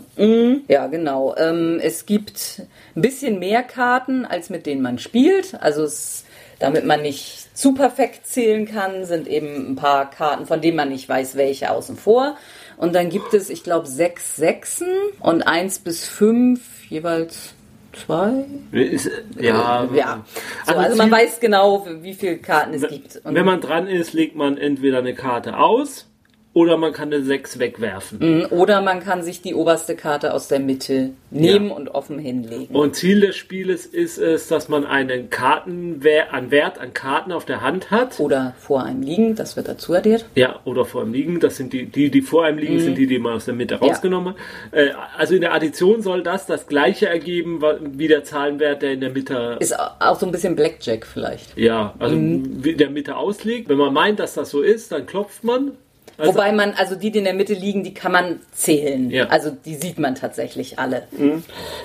Ja, genau. Ähm, es gibt ein bisschen mehr Karten, als mit denen man spielt. Also es, damit man nicht zu perfekt zählen kann, sind eben ein paar Karten, von denen man nicht weiß, welche außen vor. Und dann gibt es, ich glaube, sechs Sechsen und eins bis fünf, jeweils zwei. Ist, ja, Ja. So, Also also man weiß genau, wie viele Karten es gibt. Und Wenn man dran ist, legt man entweder eine Karte aus oder man kann eine 6 wegwerfen. oder man kann sich die oberste Karte aus der Mitte nehmen und offen hinlegen. Und Ziel des Spieles ist es, dass man einen Kartenwert an Wert an Karten auf der Hand hat. Oder vor einem liegen, das wird dazu addiert. Ja, oder vor einem liegen. Das sind die, die, die vor einem liegen, sind die, die man aus der Mitte rausgenommen hat. Äh, also in der Addition soll das das gleiche ergeben wie der Zahlenwert, der in der Mitte Ist auch so ein bisschen Blackjack vielleicht. Ja, also Mhm. wie der Mitte ausliegt. Wenn man meint, dass das so ist, dann klopft man. Also, Wobei man, also die, die in der Mitte liegen, die kann man zählen. Ja. Also die sieht man tatsächlich alle.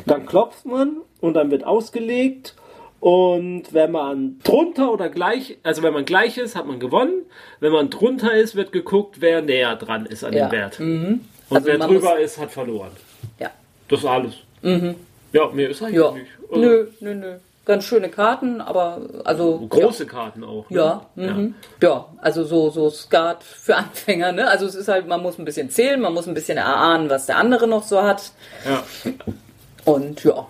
dann klopft man und dann wird ausgelegt Und wenn man drunter oder gleich, also wenn man gleich ist, hat man gewonnen. Wenn man drunter ist, wird geguckt, wer näher dran ist an Ja. dem Wert. Mhm. Und Also wer drüber ist, hat verloren. Ja. Das ist alles. Ja, mehr ist eigentlich Ja. nicht. Also Nö, nö, nö. Ganz schöne Karten, aber also. Große Karten auch. Ne? Ja, mhm. ja, also so, so Skat für [LAUGHS] Anfänger, ne? Also es ist halt, man muss ein bisschen zählen, man muss ein bisschen erahnen, was der andere noch so hat. Ja. Und ja,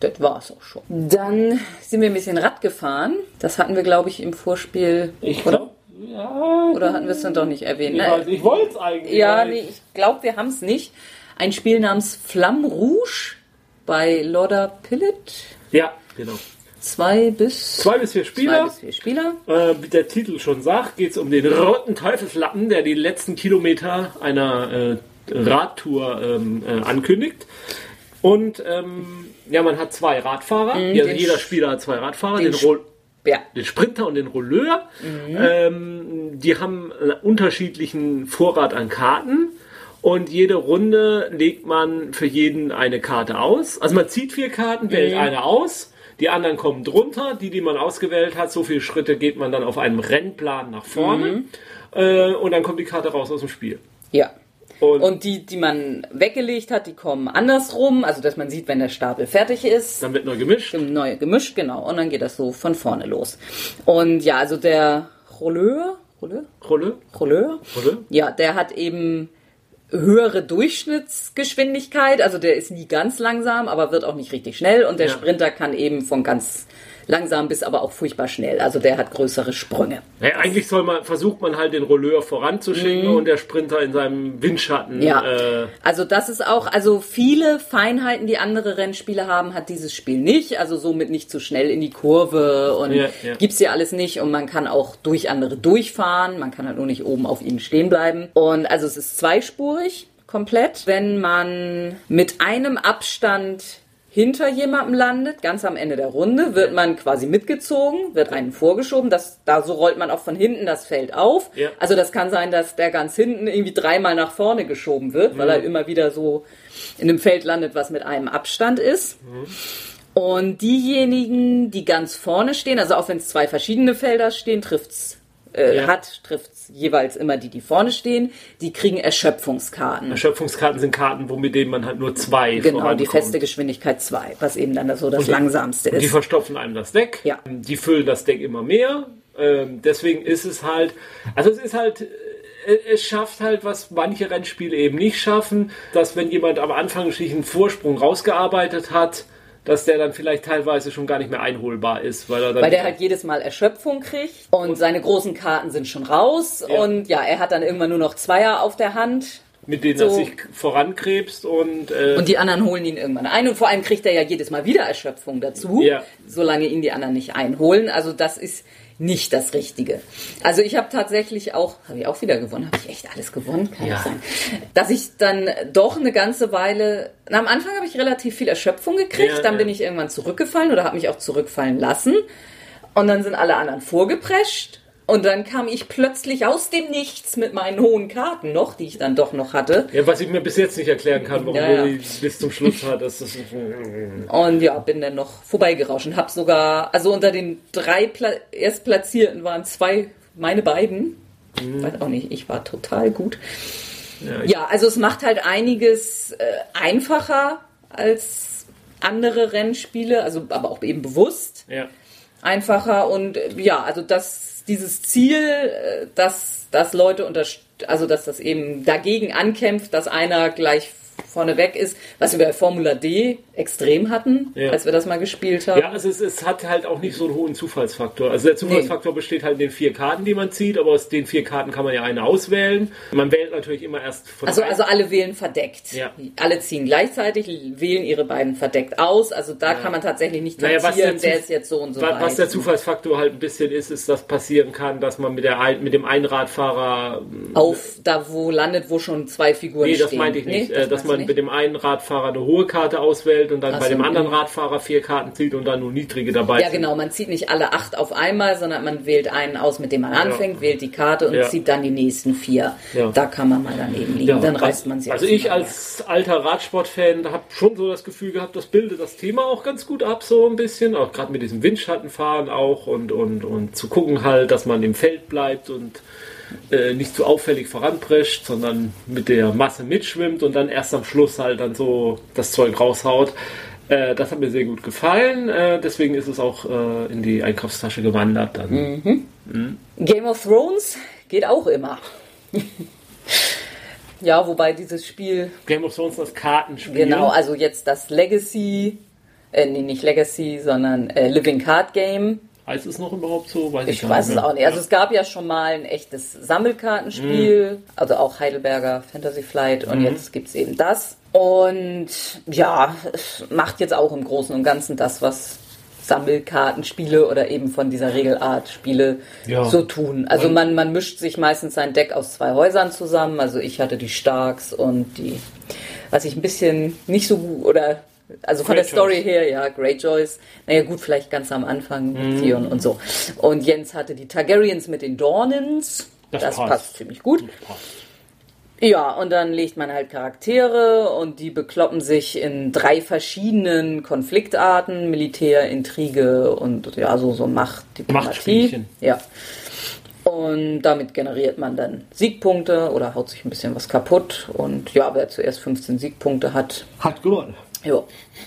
das war's auch schon. Dann sind wir ein bisschen Rad gefahren. Das hatten wir, glaube ich, im Vorspiel. Ich oder? ja. Oder hatten wir es dann doch nicht erwähnt? Ich, Ne? ich wollte es eigentlich. Ja, nee, ich- ich glaube, wir haben es nicht. Ein Spiel namens Flamme Rouge bei Lorda Pillet. Ja, genau. Zwei bis, Zwei bis vier zwei Spieler. bis vier Spieler. Äh, wie der Titel schon sagt, geht es um den roten Teufelslappen, der die letzten Kilometer einer äh, Radtour ähm, äh, ankündigt. Und ähm, ja, man hat zwei Radfahrer. ja, den jeder Spieler hat zwei Radfahrer. den Den, Roll Ja, den Sprinter und den Rolleur. Ähm, die haben einen unterschiedlichen Vorrat an Karten. Und jede Runde legt man für jeden eine Karte aus. Also man zieht vier Karten, wählt eine aus. Die anderen kommen drunter. Die, die man ausgewählt hat, so viele Schritte geht man dann auf einem Rennplan nach vorne. Äh, und dann kommt die Karte raus aus dem Spiel. ja. Und, Und die, die man weggelegt hat, die kommen andersrum, also dass man sieht, wenn der Stapel fertig ist. dann wird neu gemischt. Neu gemischt, genau. Und dann geht das so von vorne los. Und ja, also der Rolleur, Rolleur, Rolle, Rolleur, Rolle. ja, der hat eben höhere Durchschnittsgeschwindigkeit, also der ist nie ganz langsam, aber wird auch nicht richtig schnell und der Ja. Sprinter kann eben von ganz langsam bis aber auch furchtbar schnell, also der hat größere Sprünge. Ja, eigentlich soll man, versucht man halt den Rolleur voranzuschicken und der Sprinter in seinem Windschatten. Mhm. Ja. Äh, Also das ist auch, also viele Feinheiten, die andere Rennspiele haben, hat dieses Spiel nicht. Also somit nicht zu schnell in die Kurve und Ja, ja. gibt's hier alles nicht. Und man kann auch durch andere durchfahren. Man kann halt nur nicht oben auf ihnen stehen bleiben. Und also es ist zweispurig komplett. Wenn man mit einem Abstand hinter jemandem landet, ganz am Ende der Runde, wird man quasi mitgezogen, wird einen vorgeschoben. Das, da so rollt man auch von hinten das Feld auf. Ja. Also das kann sein, dass der ganz hinten irgendwie dreimal nach vorne geschoben wird, weil er Mhm. immer wieder so in einem Feld landet, was mit einem Abstand ist. Mhm. Und diejenigen, die ganz vorne stehen, also auch wenn es zwei verschiedene Felder stehen, trifft's äh, Ja. hat, trifft's jeweils immer die, die vorne stehen, die kriegen Erschöpfungskarten. Erschöpfungskarten sind Karten, wo mit denen man halt nur zwei Genau, die feste Geschwindigkeit 2, was eben dann so das die- langsamste Die ist. verstopfen einem das Deck. Ja. Die füllen das Deck immer mehr. Ähm, deswegen ist es halt, also es ist halt, äh, es schafft halt, was manche Rennspiele eben nicht schaffen, dass wenn jemand am Anfang sich einen Vorsprung rausgearbeitet hat, dass der dann vielleicht teilweise schon gar nicht mehr einholbar ist, weil er dann Weil der halt jedes Mal Erschöpfung kriegt und seine großen Karten sind schon raus Ja. und ja, er hat dann irgendwann nur noch Zweier auf der Hand mit denen so- er sich vorankrebst und, äh, und die anderen holen ihn irgendwann ein und vor allem kriegt er ja jedes Mal wieder Erschöpfung dazu, Ja. solange ihn die anderen nicht einholen. Also das ist nicht das Richtige. Also ich habe tatsächlich auch, habe ich auch wieder gewonnen, habe ich echt alles gewonnen, kann Ja. sein, dass ich dann doch eine ganze Weile, na, am Anfang habe ich relativ viel Erschöpfung gekriegt, Ja, dann ja. bin ich irgendwann zurückgefallen oder habe mich auch zurückfallen lassen und dann sind alle anderen vorgeprescht und dann kam ich plötzlich aus dem Nichts mit meinen hohen Karten noch, die ich dann doch noch hatte. ja, was ich mir bis jetzt nicht erklären kann, warum Ja, ja. du die bis zum Schluss hattest. Und ja, bin dann noch vorbeigerauscht und hab sogar, also unter den drei Pla Erstplatzierten waren zwei meine beiden. Weiß auch nicht, ich war total gut. ja, Ja, also es macht halt einiges äh, einfacher als andere Rennspiele, also aber auch eben bewusst ja. einfacher und äh, ja, also das dieses Ziel, äh, dass dass Leute unter also dass das eben dagegen ankämpft, dass einer gleich vorne weg ist, was wir bei Formula D extrem hatten, Ja. als wir das mal gespielt haben. Ja, also es, es hat halt auch nicht so einen hohen Zufallsfaktor. Also der Zufallsfaktor besteht halt in den vier Karten, die man zieht, aber aus den vier Karten kann man ja eine auswählen. Man wählt natürlich immer erst von Also, also alle wählen verdeckt. Ja. Alle ziehen gleichzeitig, wählen ihre beiden verdeckt aus. Also da kann man tatsächlich nicht Naja, der der, ist jetzt so und so Wa- weit. Was der Zufallsfaktor halt ein bisschen ist, ist, dass passieren kann, dass man mit, der, mit dem Einradfahrer auf da wo landet, wo schon zwei Figuren Nee, stehen. das meinte ich nicht. Nee, äh, meinst dass man mit dem einen Radfahrer eine hohe Karte auswählt und dann Ach bei dem anderen mhm. Radfahrer vier Karten zieht und dann nur niedrige dabei Ja, sind. genau. Man zieht nicht alle acht auf einmal, sondern man wählt einen aus, mit dem man anfängt, ja. wählt die Karte und ja. zieht dann die nächsten vier. Ja. Da kann man mal daneben liegen. Dann reißt man sie Also ich als alter Radsportfan habe schon so das Gefühl gehabt, das bildet das Thema auch ganz gut ab, so ein bisschen. Auch gerade mit diesem Windschattenfahren auch und, und, und zu gucken halt, dass man im Feld bleibt und äh, nicht zu auffällig voranprescht, sondern mit der Masse mitschwimmt und dann erst am Schluss halt dann so das Zeug raushaut. Äh, das hat mir sehr gut gefallen, äh, deswegen ist es auch äh, in die Einkaufstasche gewandert. Dann. Mhm. Mhm. Game of Thrones geht auch immer. [LAUGHS] ja, wobei dieses Spiel. Game of Thrones das Kartenspiel. Genau, also jetzt das Legacy, äh, nee, nicht Legacy, sondern äh, Living Card Game Heißt es noch überhaupt so? Weiß ich, ich weiß es auch nicht. Also es gab ja schon mal ein echtes Sammelkartenspiel, mhm. also auch Heidelberger Fantasy Flight und mhm. jetzt gibt es eben das. Und ja, es macht jetzt auch im Großen und Ganzen das, was Sammelkartenspiele oder eben von dieser Regelart Spiele ja. so tun. Also man, man mischt sich meistens sein Deck aus zwei Häusern zusammen. Also ich hatte die Starks und die, was ich ein bisschen nicht so gut oder also von Great der Story her, ja, Greyjoys. Naja, gut, vielleicht ganz am Anfang mm. Theon und so. Und Jens hatte die Targaryens mit den Dornens. Das, das passt. passt. ziemlich gut. Ja, und dann legt man halt Charaktere und die bekloppen sich in drei verschiedenen Konfliktarten, Militär, Intrige und ja, so, so Macht, Diplomatie. Ja. Und damit generiert man dann Siegpunkte oder haut sich ein bisschen was kaputt. Und ja, wer zuerst 15 Siegpunkte hat, hat gewonnen. Ja.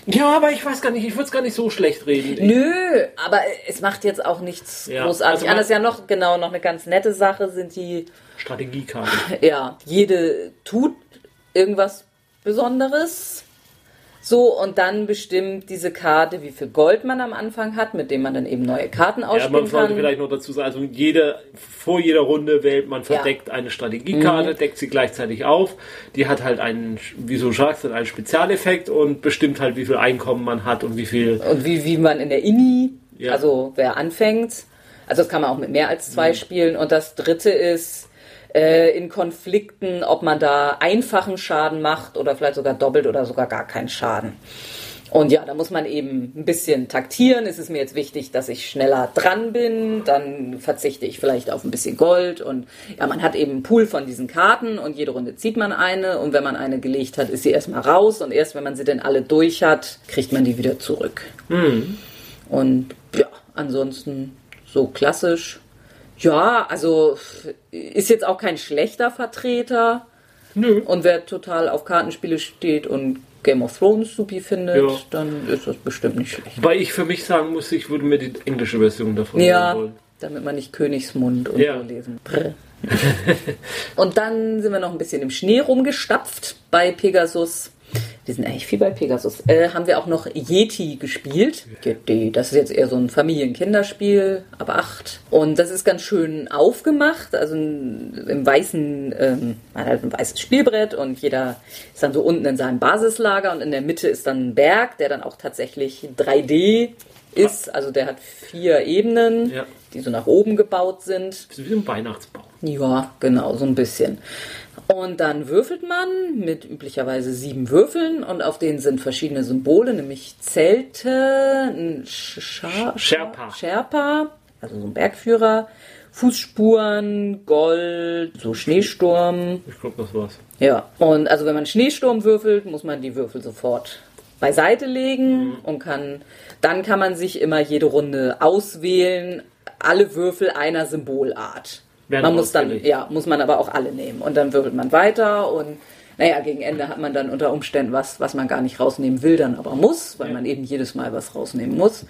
Ja, aber ich weiß gar nicht, ich würde es gar nicht so schlecht reden. Nö, aber es macht jetzt auch nichts ja. großartig. Also Anders ja noch, genau, noch eine ganz nette Sache sind die Strategiekarten. [LAUGHS] Ja, jede tut irgendwas Besonderes. So, und dann bestimmt diese Karte, wie viel Gold man am Anfang hat, mit dem man dann eben neue Karten ausspielen kann. Ja, man sollte vielleicht noch dazu sagen, also jede, vor jeder Runde wählt man verdeckt ja. eine Strategiekarte, mhm. deckt sie gleichzeitig auf. Die hat halt einen, wie so sagst, einen Spezialeffekt und bestimmt halt, wie viel Einkommen man hat und wie viel. Und wie, wie man in der INI, ja. also wer anfängt. Also das kann man auch mit mehr als zwei mhm. spielen. Und das dritte ist, äh, in Konflikten, ob man da einfachen Schaden macht oder vielleicht sogar doppelt oder sogar gar keinen Schaden. Und ja, da muss man eben ein bisschen taktieren. Es ist mir jetzt wichtig, dass ich schneller dran bin. Dann verzichte ich vielleicht auf ein bisschen Gold. Und ja, man hat eben einen Pool von diesen Karten und jede Runde zieht man eine. Und wenn man eine gelegt hat, ist sie erstmal raus. Und erst wenn man sie denn alle durch hat, kriegt man die wieder zurück. Mhm. Und ja, ansonsten so klassisch ja, also ist jetzt auch kein schlechter Vertreter. Nö. Und wer total auf Kartenspiele steht und Game of Thrones supi findet, ja. dann ist das bestimmt nicht schlecht. Weil ich für mich sagen muss, ich würde mir die englische Version davon ja, wollen. damit man nicht Königsmund und ja. so lesen. und dann sind wir noch ein bisschen im Schnee rumgestapft bei Pegasus. Wir sind eigentlich viel bei Pegasus. Äh, haben wir auch noch Yeti gespielt. Das ist jetzt eher so ein Familienkinderspiel, aber acht. Und das ist ganz schön aufgemacht. Also im weißen, ähm, man hat ein weißes Spielbrett und jeder ist dann so unten in seinem Basislager und in der Mitte ist dann ein Berg, der dann auch tatsächlich 3D ist. Also der hat vier Ebenen, ja. Die so nach oben gebaut sind. Wie ein Weihnachtsbaum. Ja, genau, so ein bisschen. Und dann würfelt man mit üblicherweise sieben Würfeln und auf denen sind verschiedene Symbole, nämlich Zelte, ein Scha Sherpa. Sherpa, also so ein Bergführer, Fußspuren, Gold, so Schneesturm. Ich glaube, das war's. Ja, und also wenn man Schneesturm würfelt, muss man die Würfel sofort beiseite legen mhm. und kann, dann kann man sich immer jede Runde auswählen, alle Würfel einer Symbolart man muss dann, ja, muss man aber auch alle nehmen. Und dann wirbelt man weiter und naja, gegen Ende hat man dann unter Umständen was, was man gar nicht rausnehmen will, dann aber muss, weil ja. man eben jedes Mal was rausnehmen muss.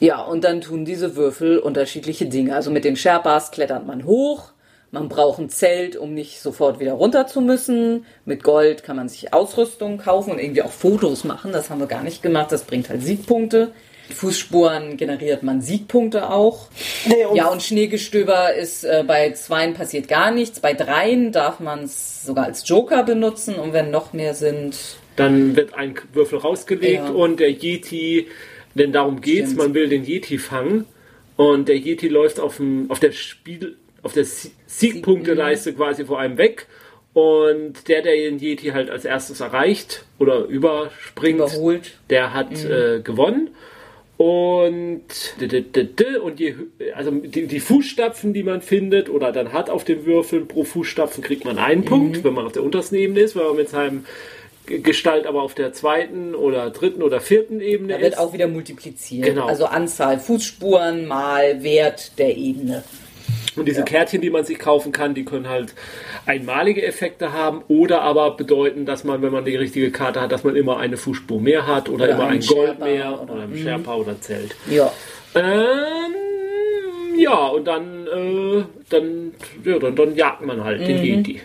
Ja, und dann tun diese Würfel unterschiedliche Dinge. Also mit den Sherpas klettert man hoch. Man braucht ein Zelt, um nicht sofort wieder runter zu müssen. Mit Gold kann man sich Ausrüstung kaufen und irgendwie auch Fotos machen. Das haben wir gar nicht gemacht. Das bringt halt Siegpunkte. Fußspuren generiert man Siegpunkte auch. Nee, und ja, und Schneegestöber ist äh, bei zweien passiert gar nichts. Bei dreien darf man es sogar als Joker benutzen und wenn noch mehr sind. Dann wird ein Würfel rausgelegt ja. und der Yeti, denn darum geht's, Stimmt. man will den Yeti fangen und der Yeti läuft auf, dem, auf der Spiel, auf der Siegpunkteleiste quasi vor einem weg Und der, der den Yeti halt als erstes erreicht oder überspringt, Überholt. der hat äh, gewonnen. Und, und die, also die, die Fußstapfen, die man findet oder dann hat auf den Würfeln pro Fußstapfen, kriegt man einen Punkt, wenn man auf der untersten Ebene ist, wenn man mit seinem Gestalt aber auf der zweiten oder dritten oder vierten Ebene Da wird ist. auch wieder multipliziert. Genau. Also Anzahl Fußspuren mal Wert der Ebene. Und diese Kärtchen, die man sich kaufen kann, die können halt einmalige Effekte haben oder aber bedeuten, dass man, wenn man die richtige Karte hat, dass man immer eine Fußspur mehr hat oder, Oder immer ein Gold mehr oder- oder ein Sherpa oder Zelt. Ja. Ähm, ja, und dann, äh, dann, ja, dann, dann jagt man halt den Yeti.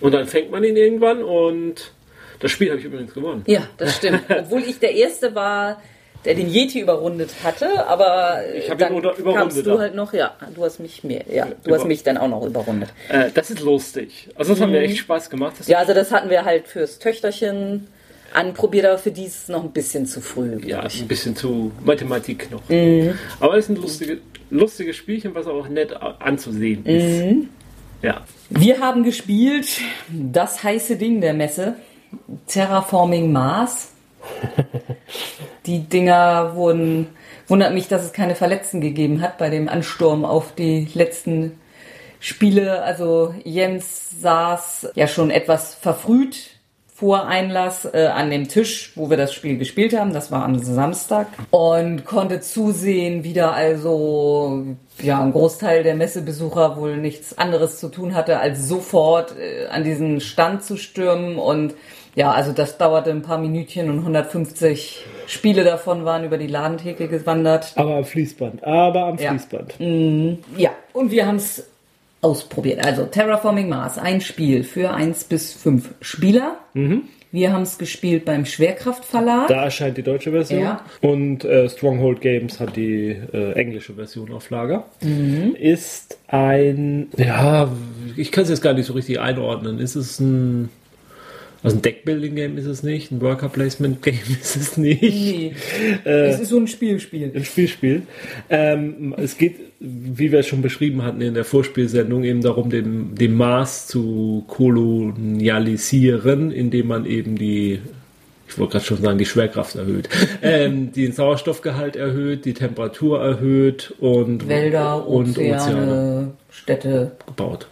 Und dann fängt man ihn irgendwann und das Spiel habe ich übrigens gewonnen. Ja, das stimmt. [LAUGHS] Obwohl ich der Erste war, der den Yeti überrundet hatte, aber Ich hab ihn dann unter- überrundet kamst du halt noch, ja, du hast mich mehr, ja, du Über- hast mich dann auch noch überrundet. Äh, das ist lustig. Also das hat mir echt Spaß gemacht. Ja, also das hatten wir halt fürs Töchterchen anprobiert, aber für die ist es noch ein bisschen zu früh. Ja, ich. ein bisschen zu Mathematik noch. Mhm. Aber es ist ein lustige, lustiges Spielchen, was auch nett anzusehen ist. Mhm. Ja. Wir haben gespielt das heiße Ding der Messe, Terraforming Mars. [LAUGHS] Die Dinger wurden, wundert mich, dass es keine Verletzten gegeben hat bei dem Ansturm auf die letzten Spiele. Also Jens saß ja schon etwas verfrüht vor Einlass äh, an dem Tisch, wo wir das Spiel gespielt haben. Das war am Samstag und konnte zusehen, wie da also ja ein Großteil der Messebesucher wohl nichts anderes zu tun hatte, als sofort äh, an diesen Stand zu stürmen und ja, also das dauerte ein paar Minütchen und 150 Spiele davon waren über die Ladentheke gewandert. Aber am Fließband. Aber am Ja. Fließband. Ja, und wir haben es ausprobiert. Also Terraforming Mars, ein Spiel für eins bis fünf Spieler. Wir haben es gespielt beim Schwerkraftverlag. Da erscheint die deutsche Version. Ja. Und äh, Stronghold Games hat die äh, englische Version auf Lager. Ist ein, ja, ich kann es jetzt gar nicht so richtig einordnen. Ist es ein, also ein Deckbuilding-Game ist es nicht, ein Worker-Placement-Game [LAUGHS] ist es nicht. Nee, es ist so ein Spielspiel. ein Spielspiel. Ähm, es geht, wie wir es schon beschrieben hatten in der Vorspielsendung, eben darum, den, den Mars zu kolonialisieren, indem man eben die, ich wollte gerade schon sagen, die Schwerkraft erhöht, [LAUGHS] ähm, den Sauerstoffgehalt erhöht, die Temperatur erhöht und Wälder, und Ozeane, Ozeane Städte. gebaut.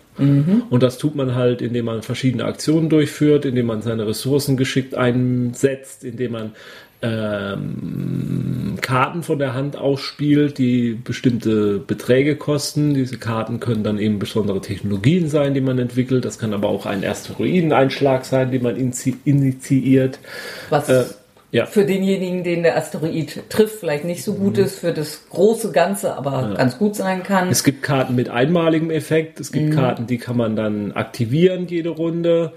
Und das tut man halt, indem man verschiedene Aktionen durchführt, indem man seine Ressourcen geschickt einsetzt, indem man ähm, Karten von der Hand ausspielt, die bestimmte Beträge kosten. Diese Karten können dann eben besondere Technologien sein, die man entwickelt. Das kann aber auch ein Asteroideneinschlag sein, den man initi initiiert. Was Äh, ja. für denjenigen, den der Asteroid trifft, vielleicht nicht so gut ist, für das große Ganze aber ganz gut sein kann. Es gibt Karten mit einmaligem Effekt, es gibt Karten, die kann man dann aktivieren jede Runde.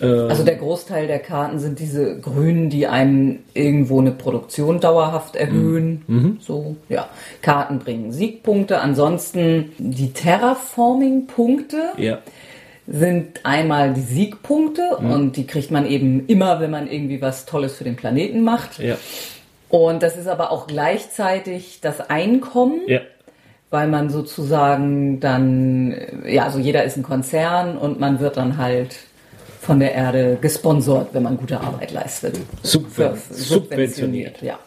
Also der Großteil der Karten sind diese grünen, die einem irgendwo eine Produktion dauerhaft erhöhen. So, ja. Karten bringen Siegpunkte. Ansonsten die Terraforming-Punkte Ja. Sind einmal die Siegpunkte und die kriegt man eben immer, wenn man irgendwie was Tolles für den Planeten macht. Ja. Und das ist aber auch gleichzeitig das Einkommen. Ja. weil man sozusagen dann, ja, also jeder ist ein Konzern und man wird dann halt von der Erde gesponsert, wenn man gute Arbeit leistet. Subven Ver- subventioniert. Ja.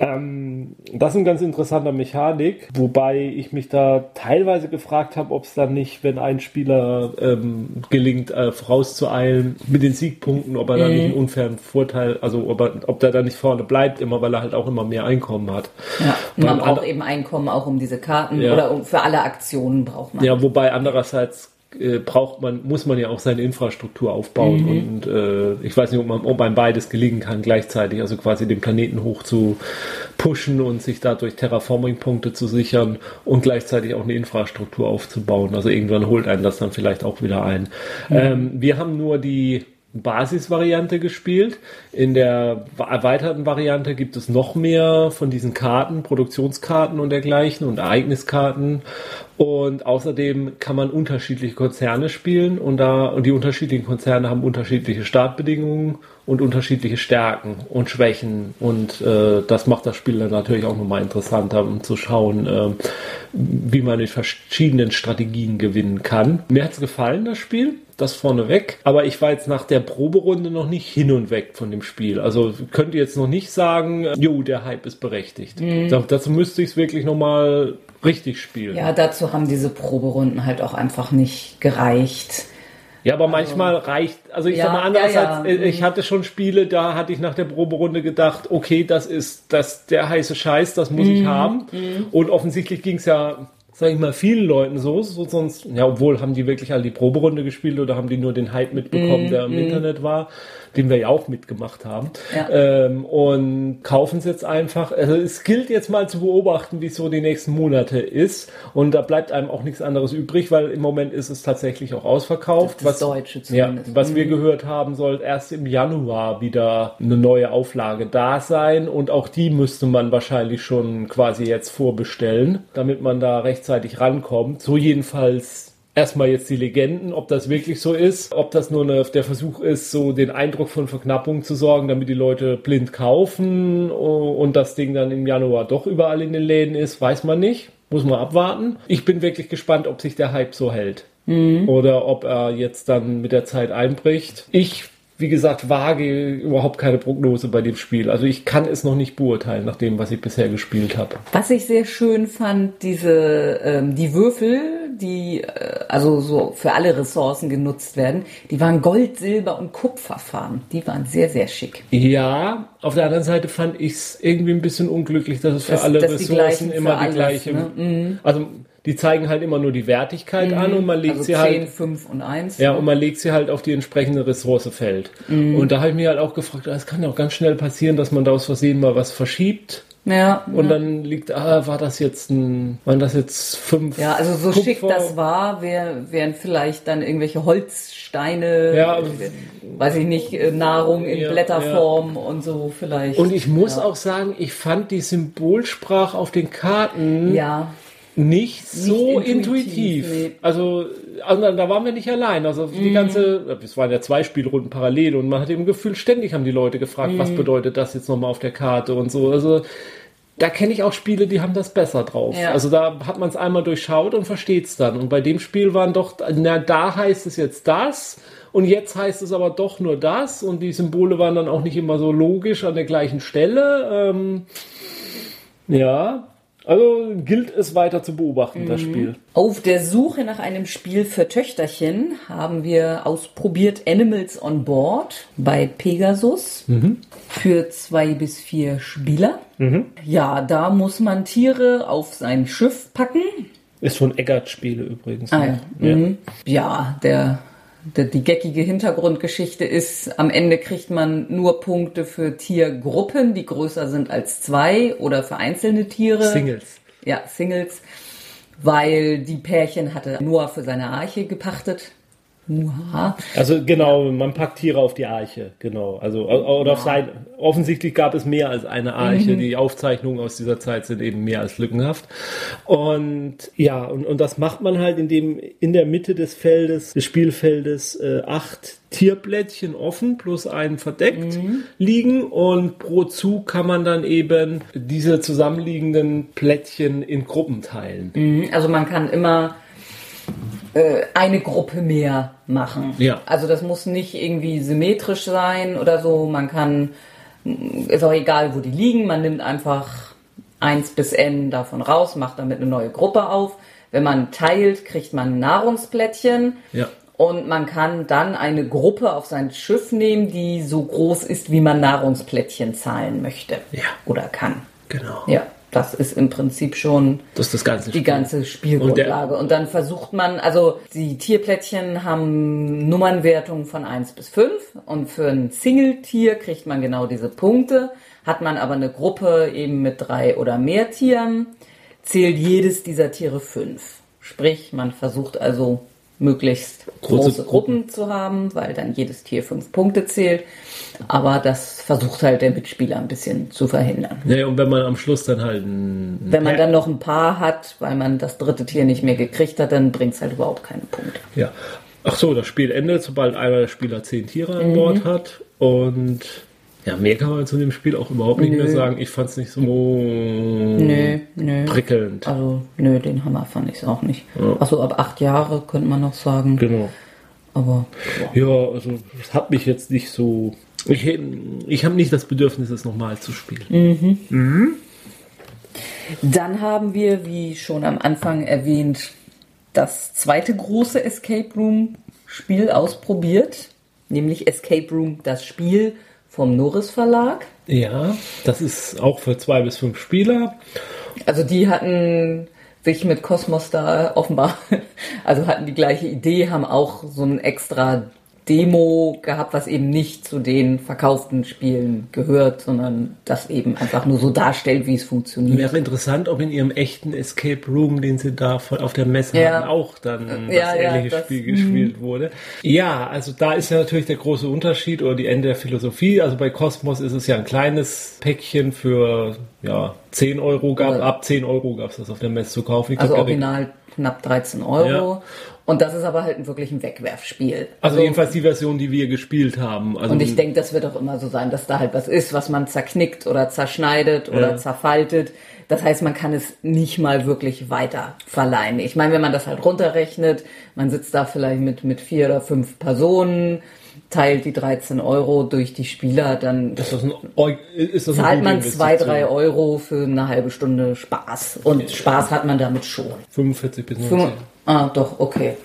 Ähm, das ist ein ganz interessanter Mechanik, wobei ich mich da teilweise gefragt habe, ob es dann nicht, wenn ein Spieler ähm, gelingt, äh, vorauszueilen mit den Siegpunkten, ob er dann nicht einen unfairen Vorteil, also ob, er, ob der da nicht vorne bleibt, immer weil er halt auch immer mehr Einkommen hat. ja. Und man braucht eben Einkommen auch um diese Karten Ja. oder um, für alle Aktionen braucht man. Ja, wobei andererseits äh, braucht man, muss man ja auch seine Infrastruktur aufbauen und äh, ich weiß nicht, ob man, ob einem beides gelingen kann gleichzeitig, also quasi den Planeten hoch zu pushen und sich dadurch Terraforming-Punkte zu sichern und gleichzeitig auch eine Infrastruktur aufzubauen. Also irgendwann holt einen das dann vielleicht auch wieder ein. Ähm, wir haben nur die Basisvariante gespielt. In der erweiterten Variante gibt es noch mehr von diesen Karten, Produktionskarten und dergleichen und Ereigniskarten. Und außerdem kann man unterschiedliche Konzerne spielen und da und die unterschiedlichen Konzerne haben unterschiedliche Startbedingungen und unterschiedliche Stärken und Schwächen. Und äh, das macht das Spiel dann natürlich auch nochmal interessanter, um zu schauen, äh, wie man mit verschiedenen Strategien gewinnen kann. Mir hat's gefallen, das Spiel. Das vorneweg. Aber ich war jetzt nach der Proberunde noch nicht hin und weg von dem Spiel. Also könnte jetzt noch nicht sagen, jo, der Hype ist berechtigt. Mhm. Dazu müsste ich es wirklich nochmal richtig spielen. Ja, dazu haben diese Proberunden halt auch einfach nicht gereicht. Ja, aber manchmal also, reicht, also ich ja, sag mal anders, ja, ja. Äh, ich hatte schon Spiele, da hatte ich nach der Proberunde gedacht, okay, das ist das der heiße Scheiß, das muss mhm. ich haben. Mhm. Und offensichtlich ging es ja sag ich mal, vielen Leuten so, so sonst, ja, obwohl haben die wirklich alle die Proberunde gespielt oder haben die nur den Hype mitbekommen, mm, der im mm. Internet war, den wir ja auch mitgemacht haben. Ja. Ähm, und kaufen es jetzt einfach. Also es gilt jetzt mal zu beobachten, wie es so die nächsten Monate ist. Und da bleibt einem auch nichts anderes übrig, weil im Moment ist es tatsächlich auch ausverkauft. Das, was, Deutsche zumindest. Ja, was mm. wir mhm. gehört haben, soll erst im Januar wieder eine neue Auflage da sein. Und auch die müsste man wahrscheinlich schon quasi jetzt vorbestellen, damit man da rechtzeitig rankommt. So jedenfalls erstmal jetzt die Legenden, ob das wirklich so ist, ob das nur eine, der Versuch ist, so den Eindruck von Verknappung zu sorgen, damit die Leute blind kaufen und das Ding dann im Januar doch überall in den Läden ist, weiß man nicht. Muss man abwarten. Ich bin wirklich gespannt, ob sich der Hype so hält. Mhm. Oder ob er jetzt dann mit der Zeit einbricht. Ich wie gesagt, wage überhaupt keine Prognose bei dem Spiel. Also ich kann es noch nicht beurteilen, nach dem, was ich bisher gespielt habe. Was ich sehr schön fand, diese ähm, die Würfel, die äh, also so für alle Ressourcen genutzt werden, die waren Gold, Silber und Kupferfarben. Die waren sehr, sehr schick. Ja, auf der anderen Seite fand ich es irgendwie ein bisschen unglücklich, dass es für das, alle Ressourcen immer die gleiche. Ne? Mhm. Also die zeigen halt immer nur die Wertigkeit mhm. an und man legt also sie 10, halt 5 und 1. Ja, und man legt sie halt auf die entsprechende Ressource fällt. Mhm. Und da habe ich mir halt auch gefragt, es kann ja auch ganz schnell passieren, dass man da aus Versehen mal was verschiebt. Ja. Und ja. dann liegt, ah, war das jetzt ein, waren das jetzt fünf? Ja, also so Kupfer? schick das war, wär, wären vielleicht dann irgendwelche Holzsteine, ja, weiß ich nicht, äh, Nahrung in ja, Blätterform und so vielleicht. Und ich muss auch sagen, ich fand die Symbolsprache auf den Karten. Ja nicht so nicht intuitiv. intuitiv. Nee. Also, also, da waren wir nicht allein. Also die mhm. ganze, es waren ja zwei Spielrunden parallel und man hat im Gefühl, ständig haben die Leute gefragt, mhm. was bedeutet das jetzt nochmal auf der Karte und so. Also da kenne ich auch Spiele, die haben das besser drauf. Ja. Also da hat man es einmal durchschaut und versteht es dann. Und bei dem Spiel waren doch, na, da heißt es jetzt das und jetzt heißt es aber doch nur das und die Symbole waren dann auch nicht immer so logisch an der gleichen Stelle. Ähm, ja, also gilt es weiter zu beobachten, mhm. das Spiel. Auf der Suche nach einem Spiel für Töchterchen haben wir ausprobiert Animals on Board bei Pegasus mhm. für zwei bis vier Spieler. Mhm. Ja, da muss man Tiere auf sein Schiff packen. Ist von Eggert-Spiele übrigens. Ah, ja. Ja. Mhm. ja, der die geckige Hintergrundgeschichte ist, am Ende kriegt man nur Punkte für Tiergruppen, die größer sind als zwei oder für einzelne Tiere. Singles. Ja, Singles. Weil die Pärchen hatte Noah für seine Arche gepachtet. Muha. Also genau, man packt Tiere auf die Arche, genau. Also oder ja. auf sein, offensichtlich gab es mehr als eine Arche. Mhm. Die Aufzeichnungen aus dieser Zeit sind eben mehr als lückenhaft. Und ja, und, und das macht man halt, indem in der Mitte des Feldes, des Spielfeldes, äh, acht Tierplättchen offen plus einen verdeckt mhm. liegen und pro Zug kann man dann eben diese zusammenliegenden Plättchen in Gruppen teilen. Mhm. Also man kann immer äh, eine Gruppe mehr machen. Ja. Also das muss nicht irgendwie symmetrisch sein oder so. Man kann, ist auch egal, wo die liegen. Man nimmt einfach eins bis n davon raus, macht damit eine neue Gruppe auf. Wenn man teilt, kriegt man Nahrungsplättchen. Ja. Und man kann dann eine Gruppe auf sein Schiff nehmen, die so groß ist, wie man Nahrungsplättchen zahlen möchte. Ja. Oder kann. Genau. Ja das ist im Prinzip schon das das ganze die Spiel. ganze Spielgrundlage. Und, und, dann versucht man, also die Tierplättchen haben Nummernwertungen von 1 bis 5 und für ein Single-Tier kriegt man genau diese Punkte. Hat man aber eine Gruppe eben mit drei oder mehr Tieren, zählt jedes dieser Tiere 5. Sprich, man versucht also möglichst große, große Gruppen, Gruppen zu haben, weil dann jedes Tier fünf Punkte zählt. Aber das versucht halt der Mitspieler ein bisschen zu verhindern. Ja, und wenn man am Schluss dann halt ein, Wenn man dann noch ein Paar hat, weil man das dritte Tier nicht mehr gekriegt hat, dann bringt es halt überhaupt keine Punkte. Ja. Ach so, das Spiel endet, sobald einer der Spieler zehn Tiere an Bord mhm. hat. Und ja, mehr kann man zu dem Spiel auch überhaupt nicht nö. mehr sagen. Ich fand es nicht so nö, nö. prickelnd. Also, nö, den Hammer fand ich es auch nicht. Ja. Also ab acht Jahre könnte man noch sagen. Genau. Aber Ja, also es hat mich jetzt nicht so. Ich, ich habe nicht das Bedürfnis, es nochmal zu spielen. Dann haben wir, wie schon am Anfang erwähnt, das zweite große Escape Room Spiel ausprobiert, nämlich Escape Room, das Spiel vom Norris Verlag. Ja, das ist auch für zwei bis fünf Spieler. Also die hatten sich mit Cosmos da offenbar, [LAUGHS] also hatten die gleiche Idee, haben auch so ein extra Demo gehabt, was eben nicht zu den verkauften Spielen gehört, sondern das eben einfach nur so darstellt, wie es funktioniert. Wäre interessant, ob in ihrem echten Escape Room, den sie da auf der Messe Ja. hatten, auch dann das Ja, ja, ähnliche das- Spiel gespielt wurde. Ja, also da ist ja natürlich der große Unterschied oder die Ende der Philosophie. Also bei Cosmos ist es ja ein kleines Päckchen für ja 10 Euro gab, ab 10 Euro gab es das auf der Messe zu kaufen. Ich Also glaub, original knapp 13 Euro. Ja. Und das ist aber halt wirklich ein Wegwerfspiel. Also jedenfalls die Version, die wir gespielt haben. Also Und ich denke, das wird auch immer so sein, dass da halt was ist, was man zerknickt oder zerschneidet oder Ja. zerfaltet. Das heißt, man kann es nicht mal wirklich weiter verleihen. Ich meine, wenn man das halt runterrechnet, man sitzt da vielleicht mit, mit vier oder fünf Personen, teilt die 13 Euro durch die Spieler, dann zahlt man zwei, Investition? drei Euro für eine halbe Stunde Spaß. Und Spaß hat man damit schon. 45 bis 90. Fünf- Ah, doch, okay.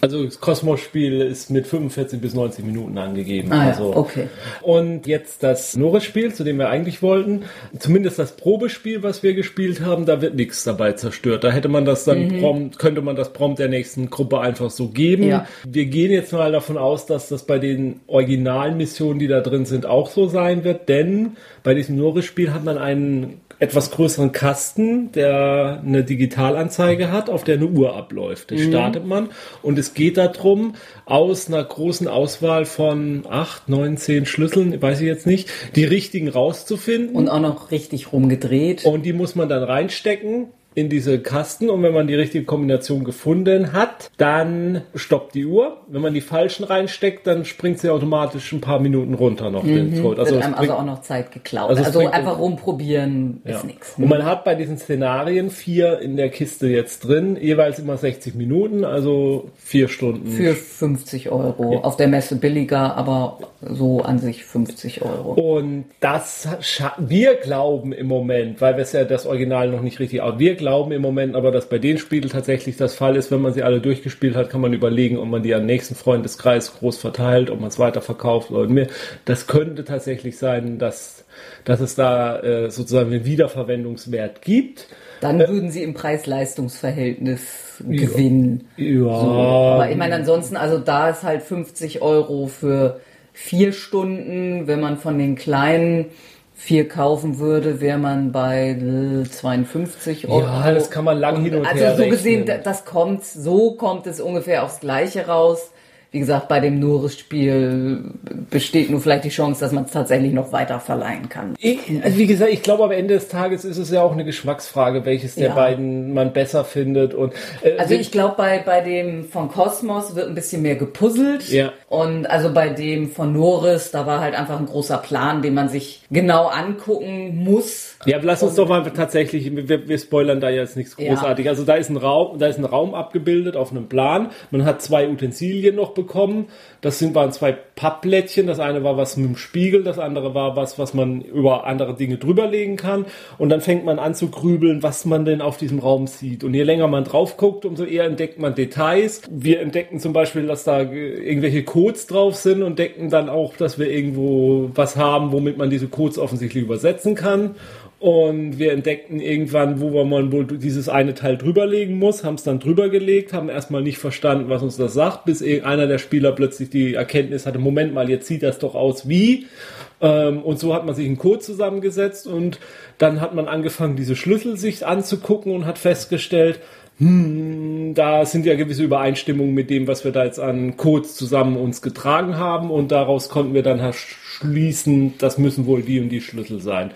Also das Kosmos-Spiel ist mit 45 bis 90 Minuten angegeben. Ah, ja, also. okay. Und jetzt das Norris-Spiel, zu dem wir eigentlich wollten. Zumindest das Probespiel, was wir gespielt haben, da wird nichts dabei zerstört. Da hätte man das dann prompt, könnte man das prompt der nächsten Gruppe einfach so geben. Mhm. Ja. Wir gehen jetzt mal davon aus, dass das bei den Originalmissionen, die da drin sind, auch so sein wird, denn bei diesem Norris-Spiel hat man einen etwas größeren Kasten, der eine Digitalanzeige hat, auf der eine Uhr abläuft. Mhm. Das startet man und es geht darum, aus einer großen Auswahl von acht, neun, zehn Schlüsseln, weiß ich jetzt nicht, die richtigen rauszufinden. Und auch noch richtig rumgedreht. Und die muss man dann reinstecken in diese Kasten und wenn man die richtige Kombination gefunden hat, dann stoppt die Uhr. Wenn man die falschen reinsteckt, dann springt sie automatisch ein paar Minuten runter noch den Code. wird es einem also auch noch Zeit geklaut. Also Also, einfach rumprobieren ja. ist nichts. Und man hat bei diesen Szenarien vier in der Kiste jetzt drin, jeweils immer 60 Minuten, also vier Stunden. Für 50 Euro. Auf der Messe billiger, aber so an sich 50 Euro. Und das, wir glauben im Moment, weil wir es ja das Original noch nicht richtig aus, wir glauben im Moment aber, dass bei den Spielen tatsächlich das Fall ist, wenn man sie alle durchgespielt hat, kann man überlegen, ob man die an den nächsten Freundeskreis groß verteilt, ob man es weiterverkauft oder mehr. Das könnte tatsächlich sein, dass, dass es da äh, sozusagen einen Wiederverwendungswert gibt. Dann würden sie im Preis-Leistungs-Verhältnis gewinnen. Ja, So. Aber ich meine, ansonsten, also da ist halt 50 Euro für vier Stunden. Wenn man von den kleinen vier kaufen würde, wäre man bei äh, 52 Euro. ja, das kann man lang hin und Also her so gesehen, rechnen. das kommt, so kommt es ungefähr aufs Gleiche raus. Wie gesagt, bei dem Norris-Spiel besteht nur vielleicht die Chance, dass man es tatsächlich noch weiter verleihen kann. Ich, also wie gesagt, ich glaube, am Ende des Tages ist es ja auch eine Geschmacksfrage, welches der Ja. beiden man besser findet. Und äh, Also ich glaube, bei, bei dem von Cosmos wird ein bisschen mehr gepuzzelt. Ja. Und also bei dem von Norris, da war halt einfach ein großer Plan, den man sich genau angucken muss. ja, lass uns doch mal tatsächlich, wir, wir spoilern da jetzt nichts Ja. großartig. Also da ist ein Raum, da ist ein Raum abgebildet auf einem Plan. Man hat zwei Utensilien noch bekommen. Das sind waren zwei Pappplättchen. Das eine war was mit dem Spiegel, das andere war was, was man über andere Dinge drüberlegen kann. Und dann fängt man an zu grübeln, was man denn auf diesem Raum sieht. Und je länger man drauf guckt, umso eher entdeckt man Details. Wir entdecken zum Beispiel, dass da irgendwelche Codes drauf sind und entdecken dann auch, dass wir irgendwo was haben, womit man diese Codes offensichtlich übersetzen kann. Und wir entdeckten irgendwann, wo man wohl dieses eine Teil drüberlegen muss, haben es dann drüber gelegt, haben erstmal nicht verstanden, was uns das sagt, bis einer der Spieler plötzlich die Erkenntnis hatte, Moment mal, jetzt sieht das doch aus wie. Ähm, und so hat man sich einen Code zusammengesetzt und dann hat man angefangen, diese Schlüssel sich anzugucken und hat festgestellt, hm, da sind ja gewisse Übereinstimmungen mit dem, was wir da jetzt an Codes zusammen uns getragen haben. Und daraus konnten wir dann schließen, das müssen wohl die und die Schlüssel sein.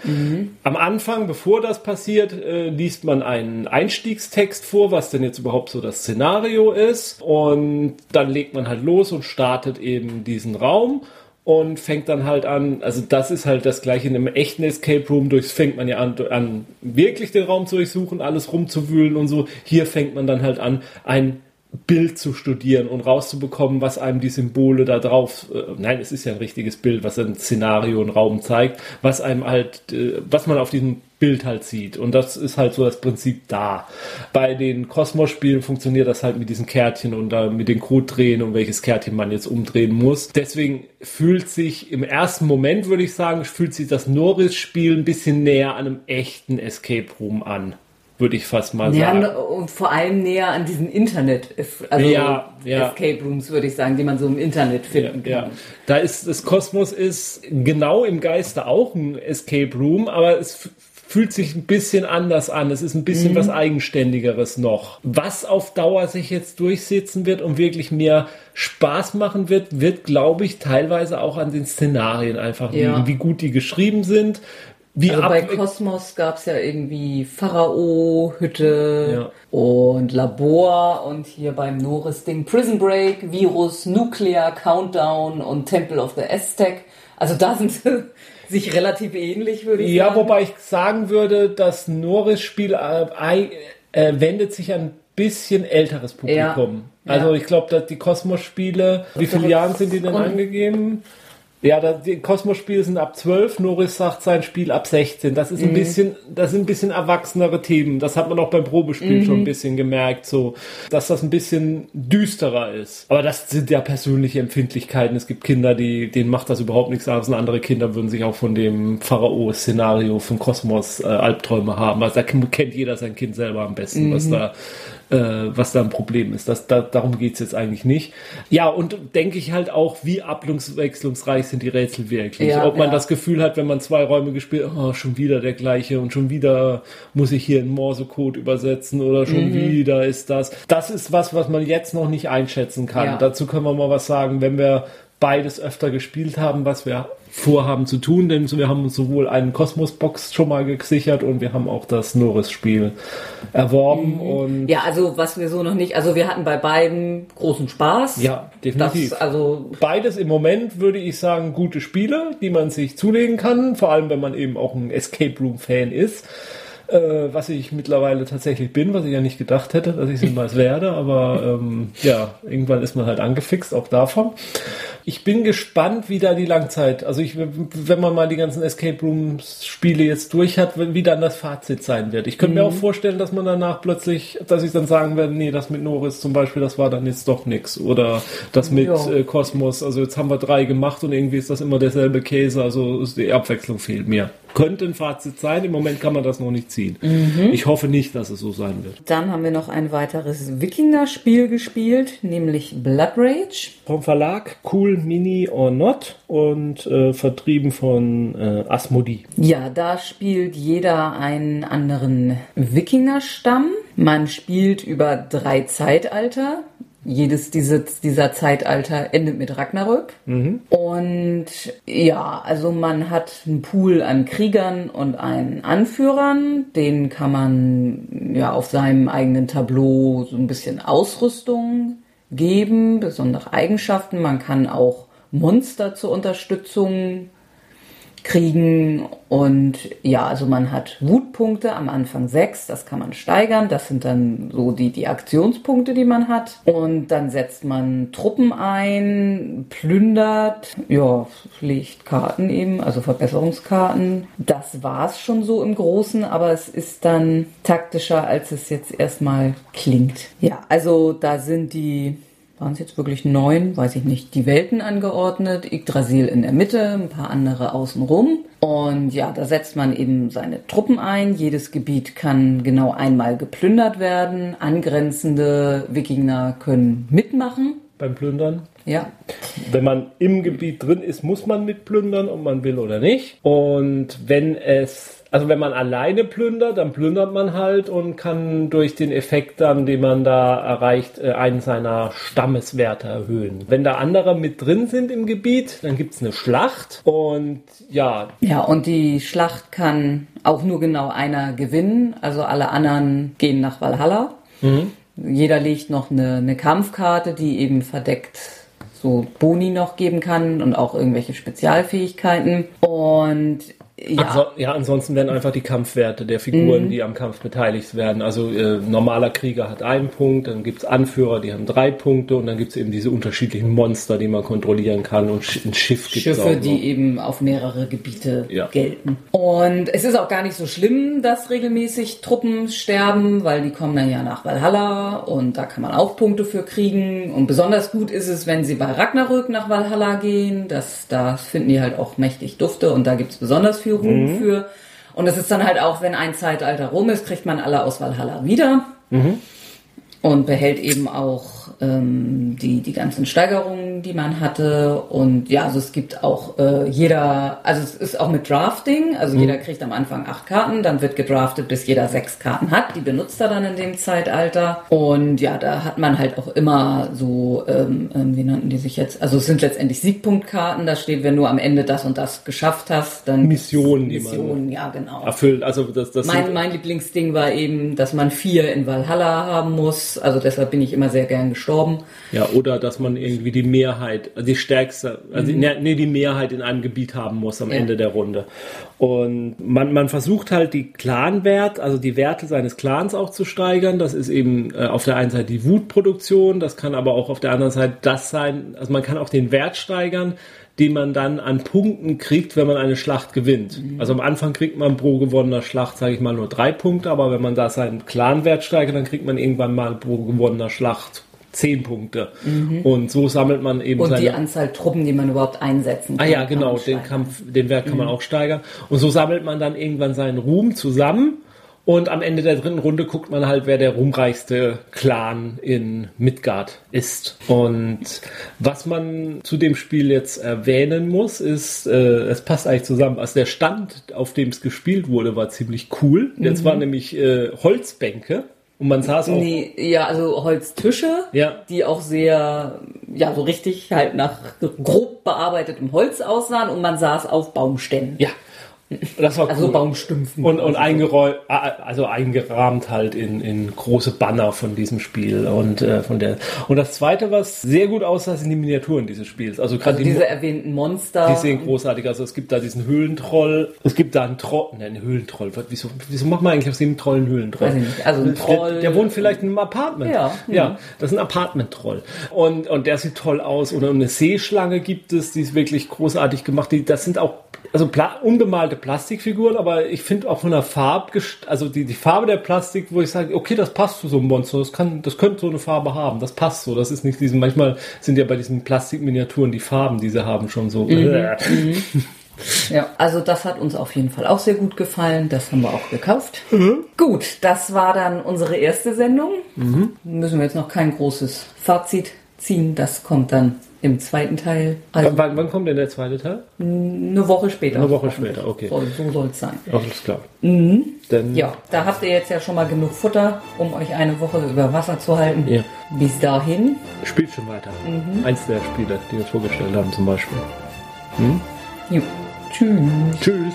Am Anfang, bevor das passiert, äh, liest man einen Einstiegstext vor, was denn jetzt überhaupt so das Szenario ist. Und dann legt man halt los und startet eben diesen Raum und fängt dann halt an, also das ist halt das gleiche in einem echten Escape Room, durchs fängt man ja an, an wirklich den Raum zu durchsuchen, alles rumzuwühlen und so. Hier fängt man dann halt an, ein Bild zu studieren und rauszubekommen, was einem die Symbole da drauf, äh, nein, es ist ja ein richtiges Bild, was ein Szenario, ein Raum zeigt, was einem halt, äh, was man auf diesem Bild halt sieht. Und das ist halt so das Prinzip da. Bei den Kosmos-Spielen funktioniert das halt mit diesen Kärtchen und da mit den Code drehen und welches Kärtchen man jetzt umdrehen muss. Deswegen fühlt sich im ersten Moment, würde ich sagen, fühlt sich das Norris-Spiel ein bisschen näher an einem echten Escape Room an würde ich fast mal ja, sagen. Und vor allem näher an diesen Internet, also ja, ja. Escape Rooms, würde ich sagen, die man so im Internet finden ja, kann. Ja. Da ist das Kosmos ist genau im Geiste auch ein Escape Room, aber es fühlt sich ein bisschen anders an. Es ist ein bisschen mhm. was Eigenständigeres noch. Was auf Dauer sich jetzt durchsetzen wird und wirklich mehr Spaß machen wird, wird, glaube ich, teilweise auch an den Szenarien einfach liegen, wie gut die geschrieben sind, wie also bei Kosmos gab es ja irgendwie Pharao, Hütte ja. und Labor und hier beim Norris-Ding Prison Break, Virus, Nuclear, Countdown und Temple of the Aztec. Also da sind sie [LAUGHS] sich relativ ähnlich, würde ich ja, sagen. Ja, wobei ich sagen würde, das Norris-Spiel äh, äh, wendet sich an bisschen älteres Publikum. Ja. Also ich glaube, dass die Kosmos-Spiele, wie viele Jahre sind die denn angegeben? Ja, das, die Kosmos-Spiele sind ab 12, Norris sagt sein Spiel ab 16. Das ist ein mhm. bisschen, das sind ein bisschen erwachsenere Themen. Das hat man auch beim Probespiel mhm. schon ein bisschen gemerkt, so, dass das ein bisschen düsterer ist. Aber das sind ja persönliche Empfindlichkeiten. Es gibt Kinder, die, denen macht das überhaupt nichts aus und andere Kinder würden sich auch von dem Pharao-Szenario von Kosmos äh, Albträume haben. Also da kennt jeder sein Kind selber am besten, mhm. was da äh, was da ein Problem ist. Das, da, darum geht's jetzt eigentlich nicht. Ja, und denke ich halt auch, wie abwechslungsreich sind die Rätsel wirklich. Ja, Ob man ja. das Gefühl hat, wenn man zwei Räume gespielt, oh, schon wieder der gleiche und schon wieder muss ich hier einen Morsecode übersetzen oder schon mhm. wieder ist das. Das ist was, was man jetzt noch nicht einschätzen kann. Ja. Dazu können wir mal was sagen, wenn wir beides öfter gespielt haben, was wir vorhaben zu tun, denn wir haben uns sowohl einen Kosmos-Box schon mal gesichert und wir haben auch das Norris-Spiel erworben. Mhm. Und ja, also was wir so noch nicht, also wir hatten bei beiden großen Spaß. Ja, definitiv. Das, also Beides im Moment würde ich sagen gute Spiele, die man sich zulegen kann, vor allem wenn man eben auch ein Escape Room-Fan ist äh, was ich mittlerweile tatsächlich bin, was ich ja nicht gedacht hätte, dass ich es [LAUGHS] jemals werde, aber ähm, ja, irgendwann ist man halt angefixt, auch davon. Ich bin gespannt, wie da die Langzeit, also ich, wenn man mal die ganzen Escape Rooms Spiele jetzt durch hat, wie dann das Fazit sein wird. Ich könnte mhm. mir auch vorstellen, dass man danach plötzlich, dass ich dann sagen werde, nee, das mit Norris zum Beispiel, das war dann jetzt doch nix. Oder das mit äh, Kosmos, also jetzt haben wir drei gemacht und irgendwie ist das immer derselbe Käse, also die Abwechslung fehlt mir könnte ein Fazit sein. Im Moment kann man das noch nicht ziehen. Mhm. Ich hoffe nicht, dass es so sein wird. Dann haben wir noch ein weiteres Wikinger-Spiel gespielt, nämlich Blood Rage. Vom Verlag Cool Mini or Not und äh, vertrieben von äh, Asmodee. Ja, da spielt jeder einen anderen Wikinger-Stamm. Man spielt über drei Zeitalter jedes dieses, dieser Zeitalter endet mit Ragnarök. Mhm. Und ja, also man hat einen Pool an Kriegern und einen Anführern. Den kann man ja auf seinem eigenen Tableau so ein bisschen Ausrüstung geben, besondere Eigenschaften. Man kann auch Monster zur Unterstützung kriegen. Und ja, also man hat Wutpunkte am Anfang sechs, das kann man steigern. Das sind dann so die, die Aktionspunkte, die man hat. Und dann setzt man Truppen ein, plündert, ja, legt Karten eben, also Verbesserungskarten. Das war's schon so im Großen, aber es ist dann taktischer, als es jetzt erstmal klingt. Ja, also da sind die waren es jetzt wirklich neun, weiß ich nicht, die Welten angeordnet, Yggdrasil in der Mitte, ein paar andere außenrum. Und ja, da setzt man eben seine Truppen ein. Jedes Gebiet kann genau einmal geplündert werden. Angrenzende Wikinger können mitmachen. Beim Plündern? Ja. Wenn man im Gebiet drin ist, muss man mitplündern, ob man will oder nicht. Und wenn es also wenn man alleine plündert, dann plündert man halt und kann durch den Effekt dann, den man da erreicht, äh, einen seiner Stammeswerte erhöhen. Wenn da andere mit drin sind im Gebiet, dann gibt's eine Schlacht und ja. Ja, und die Schlacht kann auch nur genau einer gewinnen. Also alle anderen gehen nach Valhalla. Mhm. Jeder legt noch eine, eine Kampfkarte, die eben verdeckt so Boni noch geben kann und auch irgendwelche Spezialfähigkeiten. Und Ja. Anso ja, ansonsten werden einfach die Kampfwerte der Figuren, mhm. die am Kampf beteiligt werden. Also äh, normaler Krieger hat einen Punkt, dann gibt's Anführer, die haben drei Punkte und dann gibt's eben diese unterschiedlichen Monster, die man kontrollieren kann und ein Schiff gibt's Schiffe, auch die eben auf mehrere Gebiete ja. gelten. Und es ist auch gar nicht so schlimm, dass regelmäßig Truppen sterben, weil die kommen dann ja nach Valhalla und da kann man auch Punkte für kriegen. Und besonders gut ist es, wenn sie bei Ragnarök nach Valhalla gehen. Das, da finden die halt auch mächtig Dufte und da gibt's besonders viel Ruhm mhm. für. Und es ist dann halt auch, wenn ein Zeitalter rum ist, kriegt man alle aus Valhalla wieder. Mhm. Und behält eben auch ähm, die, die ganzen Steigerungen, die man hatte. Und ja, also es gibt auch äh, jeder, also es ist auch mit Drafting, also mhm. jeder kriegt am Anfang acht Karten, dann wird gedraftet, bis jeder sechs Karten hat. Die benutzt er dann in dem Zeitalter. Und ja, da hat man halt auch immer so, ähm, ähm, wie nannten die sich jetzt? Also es sind letztendlich Siegpunktkarten, da steht, wenn du am Ende das und das geschafft hast, dann Missionen, Missionen, ja genau. Erfüllt. Also das, das mein, mein Lieblingsding war eben, dass man vier in Valhalla haben muss. Also deshalb bin ich immer sehr gern gestorben. Ja, oder dass man irgendwie die Mehrheit, die stärkste, also mhm. nee, die Mehrheit in einem Gebiet haben muss am ja. Ende der Runde. Und man, man versucht halt die Clanwert, also die Werte seines Clans auch zu steigern. Das ist eben äh, auf der einen Seite die Wutproduktion, das kann aber auch auf der anderen Seite das sein, also man kann auch den Wert steigern, den man dann an Punkten kriegt, wenn man eine Schlacht gewinnt. Mhm. Also am Anfang kriegt man pro gewonnener Schlacht, sage ich mal, nur drei Punkte, aber wenn man da seinen Clanwert steigert, dann kriegt man irgendwann mal pro gewonnener Schlacht zehn Punkte. Mhm. Und so sammelt man eben Und die Anzahl Truppen, die man überhaupt einsetzen kann. Ah ja, genau, den Kampf, den Wert kann mhm. man auch steigern. Und so sammelt man dann irgendwann seinen Ruhm zusammen. Und am Ende der dritten Runde guckt man halt, wer der ruhmreichste Clan in Midgard ist. Und was man zu dem Spiel jetzt erwähnen muss, ist, äh, es passt eigentlich zusammen. Also der Stand, auf dem es gespielt wurde, war ziemlich cool. Mhm. Jetzt waren nämlich äh, Holzbänke und man saß auch. Nee, ja, also Holztische, ja. die auch sehr, ja, so richtig halt nach grob bearbeitetem Holz aussahen und man saß auf Baumständen. Ja, das war also cool. Baumstümpfen. Und, und eingeräumt, also eingerahmt halt in, in große Banner von diesem Spiel. Und, äh, von der, und das zweite, was sehr gut aussah, sind die Miniaturen dieses Spiels. Also gerade also diese erwähnten Monster. Die sehen großartig aus. Also es gibt da diesen Höhlentroll. Es gibt da einen Troll, ne, einen Höhlentroll. Wieso, wieso macht man eigentlich aus dem Troll einen Höhlentroll? Ich nicht. Also ein Troll. Der, der wohnt vielleicht in einem Apartment. Ja. Ja, das ist ein Apartment-Troll. Und, und der sieht toll aus. Oder eine Seeschlange gibt es, die ist wirklich großartig gemacht. Die, das sind auch also unbemalte Plastikfiguren, aber ich finde auch von der Farbe, also die, die Farbe der Plastik, wo ich sage, okay, das passt zu so einem Monster, das kann, das könnte so eine Farbe haben, das passt so, das ist nicht diesen, manchmal sind ja bei diesen Plastikminiaturen die Farben, die sie haben, schon so. Mhm. [LAUGHS] mhm. Ja, also das hat uns auf jeden Fall auch sehr gut gefallen. Das haben wir auch gekauft. Mhm. Gut, das war dann unsere erste Sendung. Mhm. Müssen wir jetzt noch kein großes Fazit ziehen. Das kommt dann im zweiten Teil. Also wann, wann, kommt denn der zweite Teil? Eine Woche später. Eine Woche später, okay. So, so soll es sein. Alles klar. Mhm. Dann ja, da habt ihr jetzt ja schon mal genug Futter, um euch eine Woche über Wasser zu halten. Ja. Bis dahin. Spielt schon weiter. Mhm. Eins der Spiele, die wir uns vorgestellt haben zum Beispiel. Hm? Jo. Tschüss. Tschüss.